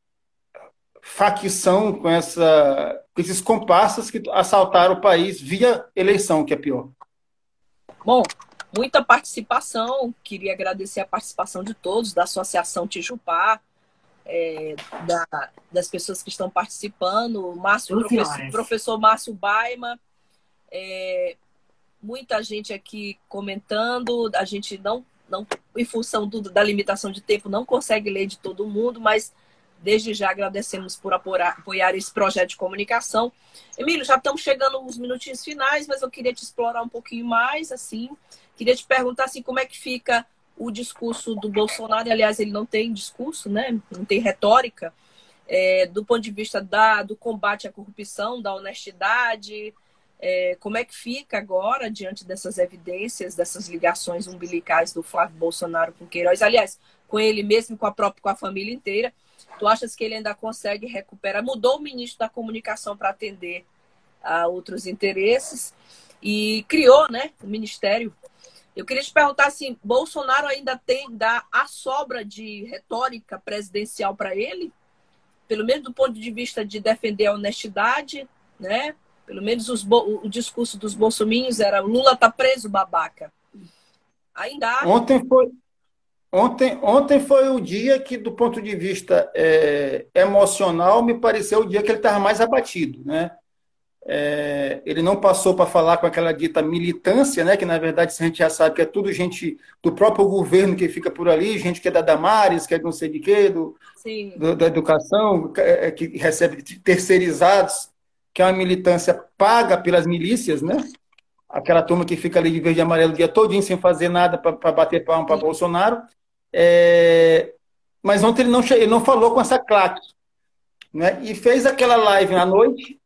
facção, com, essa, com esses comparsas que assaltaram o país via eleição, que é pior. Bom, muita participação. Queria agradecer a participação de todos, da Associação Tijupá, é, da, das pessoas que estão participando, Márcio, professor, professor Márcio Baima, é, muita gente aqui comentando, a gente não, não em função do, da limitação de tempo, não consegue ler de todo mundo, mas Desde já agradecemos por apoiar esse projeto de comunicação. Emílio, já estamos chegando nos minutinhos finais, mas eu queria te explorar um pouquinho mais, assim. Queria te perguntar assim, como é que fica o discurso do Bolsonaro. Aliás, ele não tem discurso, né? Não tem retórica. é, do ponto de vista da, do combate à corrupção, da honestidade? É, como é que fica agora, diante dessas evidências, dessas ligações umbilicais do Flávio Bolsonaro com Queiroz? Aliás, com ele mesmo, com a própria com a família inteira. Tu achas que ele ainda consegue recuperar? Mudou o ministro da comunicação para atender a outros interesses e criou né, o ministério. Eu queria te perguntar assim, Bolsonaro ainda tem dá a sobra de retórica presidencial para ele? Pelo menos do ponto de vista de defender a honestidade, né? Pelo menos os, o discurso dos bolsominhos era Lula tá preso, babaca. Ainda. Ontem foi, ontem, ontem foi o dia que, do ponto de vista é, emocional, me pareceu o dia que ele estava mais abatido, né? É, ele não passou para falar com aquela dita militância, né, que na verdade a gente já sabe que é tudo gente do próprio governo que fica por ali, gente que é da Damares, que é não sei de quê, do, do da educação, é, que recebe terceirizados, que é uma militância paga pelas milícias, né? Aquela turma que fica ali de verde e amarelo o dia todinho sem fazer nada para bater palma para Bolsonaro. É, mas ontem ele não, ele não falou com essa claque. Né? E fez aquela live à noite,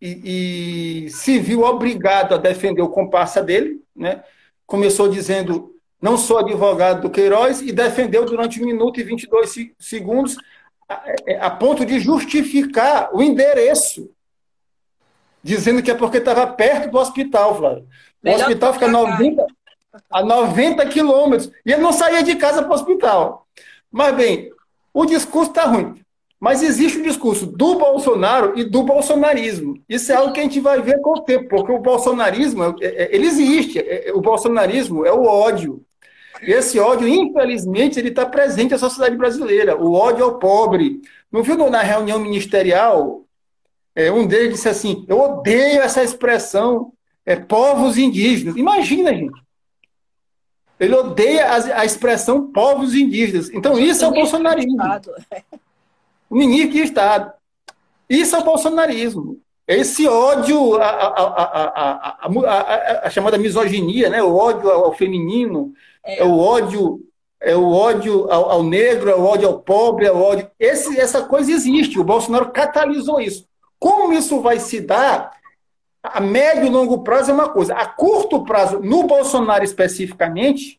e, e, se viu obrigado a defender o comparsa dele, né? começou dizendo não sou advogado do Queiroz e defendeu durante um minuto e 22 segundos a, é, a ponto de justificar o endereço, dizendo que é porque estava perto do hospital, Flávio. O Melhor hospital fica 90, a 90 quilômetros e ele não saía de casa para o hospital. Mas, bem, o discurso está ruim. Mas existe o discurso do Bolsonaro e do bolsonarismo. Isso é algo que a gente vai ver com o tempo, porque o bolsonarismo, é, é, ele existe. É, o bolsonarismo é o ódio. Esse ódio, infelizmente, ele está presente na sociedade brasileira. O ódio ao pobre. Não viu na reunião ministerial? um deles disse assim: Eu odeio essa expressão, é, povos indígenas. Imagina, gente. Ele odeia a, a expressão povos indígenas. Então, isso é o bolsonarismo o ministro de Estado. Isso é o bolsonarismo. Esse ódio, a, a, a, a, chamada misoginia, né? o ódio ao feminino, é, é o ódio é o ódio ao, ao, negro, é o ódio ao pobre, é o ódio. Esse, essa coisa existe. O Bolsonaro catalisou isso. Como isso vai se dar? A médio e longo prazo é uma coisa. A curto prazo, no Bolsonaro especificamente,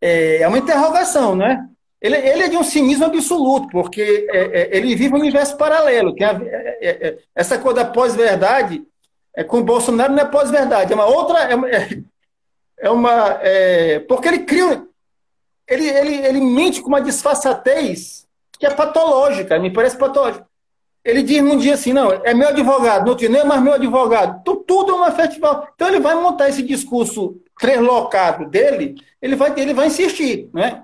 é uma interrogação, né? Ele, ele, é de um cinismo absoluto, porque é, é, ele vive um universo paralelo. A, é, é, é essa coisa da pós-verdade, é, com o Bolsonaro não é pós-verdade, é uma outra. É, uma. É uma porque ele cria. Ele, ele, ele mente com uma disfarçatez que é patológica, me parece patológica. Ele diz num dia assim: não, é meu advogado, não é mais meu advogado. Tudo é uma festival. Então ele vai montar esse discurso translocado dele, ele vai, ele vai insistir, né?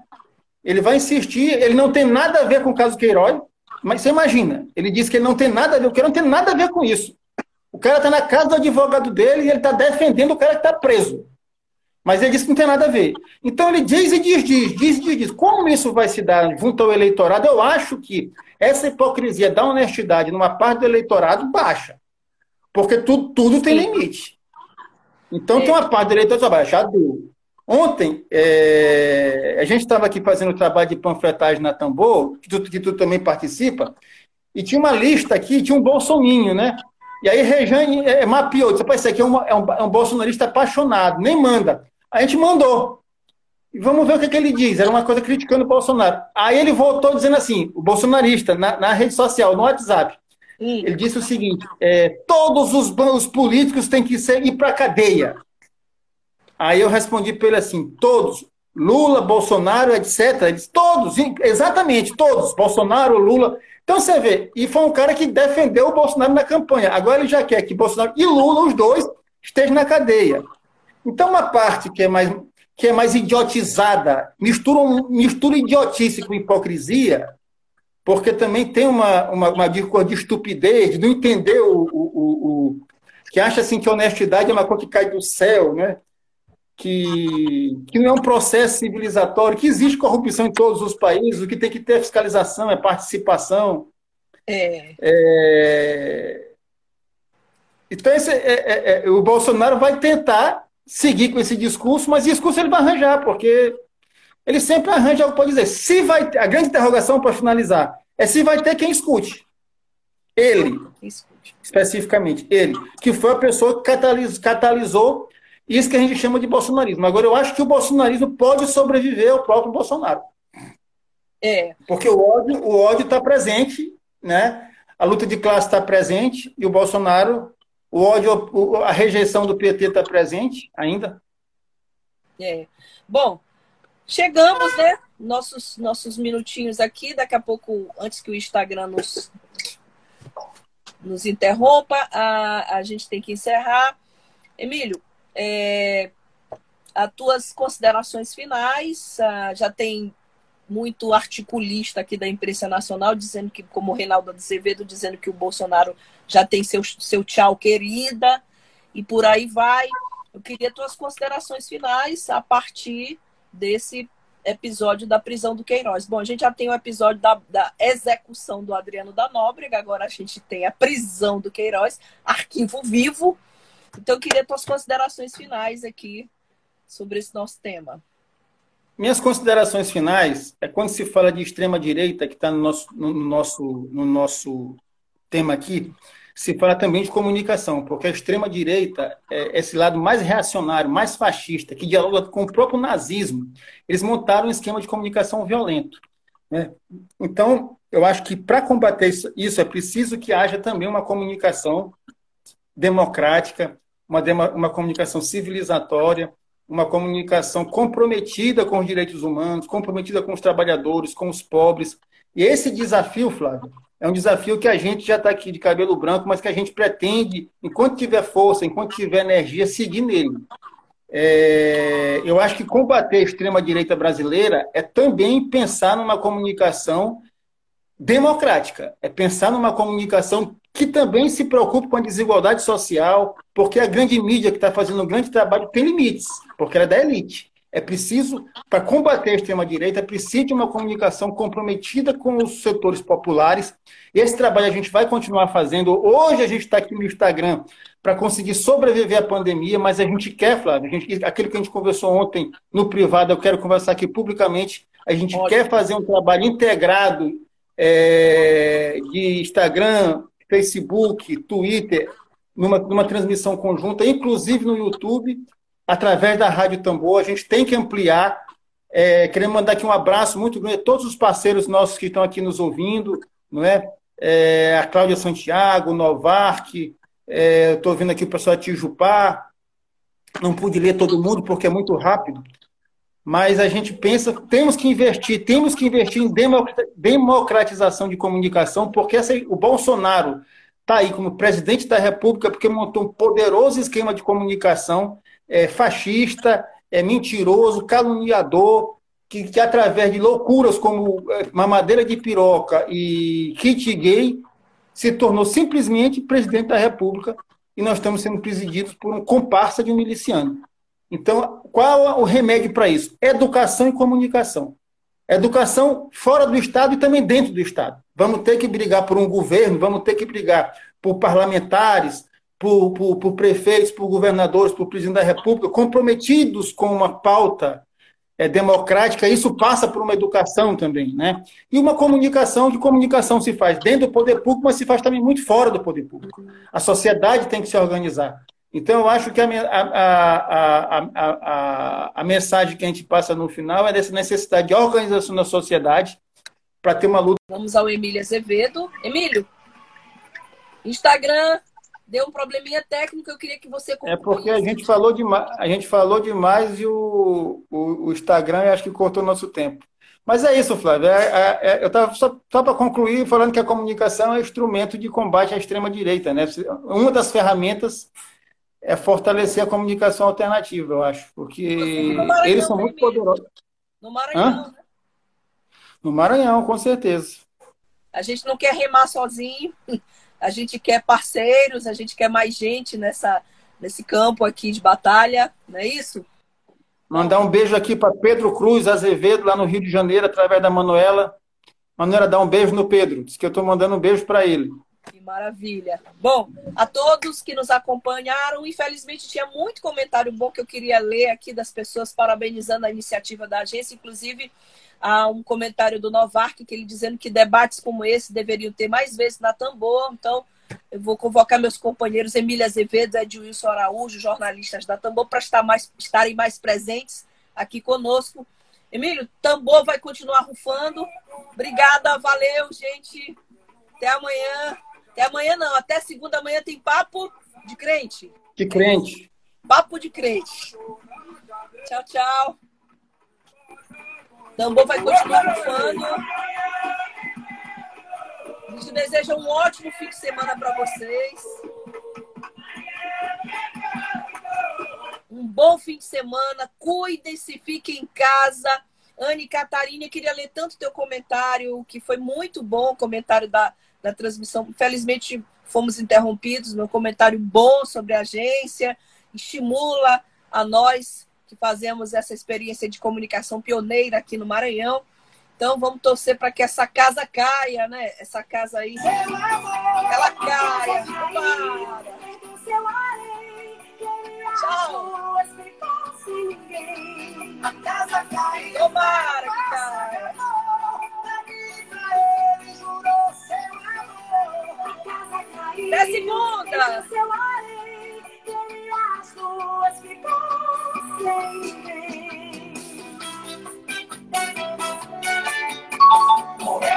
Ele vai insistir, ele não tem nada a ver com o caso Queiroz, mas você imagina, ele disse que ele não tem nada a ver, o Queiroz não tem nada a ver com isso. O cara está na casa do advogado dele e ele está defendendo o cara que está preso. Mas ele disse que não tem nada a ver. Então ele diz e diz, diz, diz, diz, diz. Como isso vai se dar junto ao eleitorado? Eu acho que essa hipocrisia da honestidade numa parte do eleitorado baixa. Porque tudo, tudo tem limite. Então é. tem uma parte do eleitorado que vai achar duro. Ontem, é, a gente estava aqui fazendo o trabalho de panfletagem na Tambor, que tu, que tu também participa, e tinha uma lista aqui, tinha um bolsoninho, né? E aí Rejane é, mapeou, disse, isso aqui é, uma, é, um, é um bolsonarista apaixonado, nem manda. A gente mandou. E vamos ver o que, que, ele diz. Era uma coisa criticando o Bolsonaro. Aí ele voltou dizendo assim, o bolsonarista, na, na rede social, no WhatsApp, ele disse o seguinte, é, todos os, os políticos têm que ser, ir para a cadeia. Aí eu respondi para ele assim: todos, Lula, Bolsonaro, etc. Ele disse, todos, exatamente, todos, Bolsonaro, Lula. Então você vê, e foi um cara que defendeu o Bolsonaro na campanha. Agora ele já quer que Bolsonaro e Lula, os dois, estejam na cadeia. Então, uma parte que é mais, que é mais idiotizada, mistura, mistura idiotice com hipocrisia, porque também tem uma, uma, uma de estupidez, de não entender o, o, o, que acha assim que honestidade é uma coisa que cai do céu, né? que, que não é um processo civilizatório, que existe corrupção em todos os países, o que tem que ter fiscalização, é participação. É. é... Então, esse, é, é, é, o Bolsonaro vai tentar seguir com esse discurso, mas discurso ele vai arranjar, porque ele sempre arranja algo para dizer. Se vai, a grande interrogação para finalizar é se vai ter quem escute. Ele, especificamente, ele, que foi a pessoa que catalisou, catalisou isso que a gente chama de bolsonarismo. Agora, eu acho que o bolsonarismo pode sobreviver ao próprio Bolsonaro. É. Porque o ódio o ódio está presente, né? A luta de classe está presente e o Bolsonaro, o ódio, a rejeição do PT está presente ainda. É. Bom, chegamos, né? Nossos nossos minutinhos aqui. Daqui a pouco, antes que o Instagram nos nos interrompa, a, a gente tem que encerrar. Emílio, é, as tuas considerações finais, ah, já tem muito articulista aqui da imprensa nacional dizendo que, como Reinaldo Azevedo, dizendo que o Bolsonaro já tem seu, seu tchau, querida, e por aí vai. Eu queria tuas considerações finais a partir desse episódio da prisão do Queiroz. Bom, a gente já tem o episódio da, da execução do Adriano da Nóbrega, agora a gente tem a prisão do Queiroz, arquivo vivo. Então, eu queria tuas considerações finais aqui sobre esse nosso tema. Minhas considerações finais é quando se fala de extrema-direita, que está no nosso, no, nosso, no nosso tema aqui, se fala também de comunicação, porque a extrema-direita é esse lado mais reacionário, mais fascista, que dialoga com o próprio nazismo. Eles montaram um esquema de comunicação violento. Né? Então, eu acho que para combater isso é preciso que haja também uma comunicação democrática, uma, uma comunicação civilizatória, uma comunicação comprometida com os direitos humanos, comprometida com os trabalhadores, com os pobres. E esse desafio, Flávio, é um desafio que a gente já está aqui de cabelo branco, mas que a gente pretende, enquanto tiver força, enquanto tiver energia, seguir nele. É, eu acho que combater a extrema-direita brasileira é também pensar numa comunicação democrática, é pensar numa comunicação que também se preocupe com a desigualdade social, porque a grande mídia que está fazendo um grande trabalho tem limites, porque ela é da elite. É preciso, para combater a extrema-direita, é preciso de uma comunicação comprometida com os setores populares. Esse trabalho a gente vai continuar fazendo. Hoje a gente está aqui no Instagram para conseguir sobreviver à pandemia, mas a gente quer, Flávio, gente, aquilo que a gente conversou ontem no privado, eu quero conversar aqui publicamente. A gente Ótimo. quer fazer um trabalho integrado é, de Instagram, Facebook, Twitter, numa, numa transmissão conjunta, inclusive no YouTube, através da Rádio Tambor. A gente tem que ampliar. É, queremos mandar aqui um abraço muito grande a todos os parceiros nossos que estão aqui nos ouvindo, não é? é a Cláudia Santiago, Novark, é, estou ouvindo aqui o pessoal Tijupá, não pude ler todo mundo porque é muito rápido, mas a gente pensa, temos que investir, temos que investir em democratização de comunicação, porque essa, o Bolsonaro está aí como presidente da República porque montou um poderoso esquema de comunicação é, fascista, é mentiroso, caluniador, que, que através de loucuras como é, mamadeira de piroca e kit gay, se tornou simplesmente presidente da República e nós estamos sendo presididos por um comparsa de um miliciano. Então, qual o remédio para isso? Educação e comunicação. Educação fora do Estado e também dentro do Estado. Vamos ter que brigar por um governo, vamos ter que brigar por parlamentares, por, por, por prefeitos, por governadores, por presidente da República, comprometidos com uma pauta é, democrática, isso passa por uma educação também, né? E uma comunicação, que comunicação se faz dentro do poder público, mas se faz também muito fora do poder público. A sociedade tem que se organizar. Então, eu acho que a, a, a, a mensagem que a gente passa no final é dessa necessidade de organização da sociedade para ter uma luta. Vamos ao Emílio Azevedo. Emílio, Instagram deu um probleminha técnico, eu queria que você É porque a gente falou demais, a gente falou demais e o, o, o Instagram acho que cortou nosso tempo. Mas é isso, Flávio. É, é, é eu estava só, só para concluir falando que a comunicação é instrumento de combate à extrema-direita. Né? Uma das ferramentas é fortalecer a comunicação alternativa, eu acho, porque eles são muito poderosos. No Maranhão, Hã? né? No Maranhão, com certeza. A gente não quer remar sozinho, a gente quer parceiros, a gente quer mais gente nessa, nesse campo aqui de batalha, não é isso? Mandar um beijo aqui para Pedro Cruz Azevedo, lá no Rio de Janeiro, através da Manuela. Manuela, dá um beijo no Pedro. Diz que eu estou mandando um beijo para ele. Que maravilha. Bom, a todos que nos acompanharam, infelizmente tinha muito comentário bom que eu queria ler aqui das pessoas parabenizando a iniciativa da agência, inclusive Há um comentário do Novark que ele dizendo que debates como esse deveriam ter mais vezes na Tambor. Então, eu vou convocar meus companheiros Emília Azevedo Edilson Araújo, jornalistas da Tambor, para estar mais, estarem mais presentes aqui conosco. Emílio, Tambor vai continuar rufando. Obrigada, valeu, gente. Até amanhã. Até amanhã não, até segunda manhã tem papo de crente. De crente. Papo de crente. Tchau, tchau. Tambor vai continuar rufando. A gente deseja um ótimo fim de semana para vocês. Um bom fim de semana. Cuidem-se, fiquem em casa. Anne Catarina, eu queria ler tanto teu comentário, que foi muito bom o comentário da, da transmissão. Infelizmente, fomos interrompidos. Meu comentário bom sobre a agência estimula a nós que fazemos essa experiência de comunicação pioneira aqui no Maranhão. Então vamos torcer para que essa casa caia, né? Essa casa aí, ela caia. Tchau. Tomara que caia. Até segunda. as duas ficassem bem. Morreu,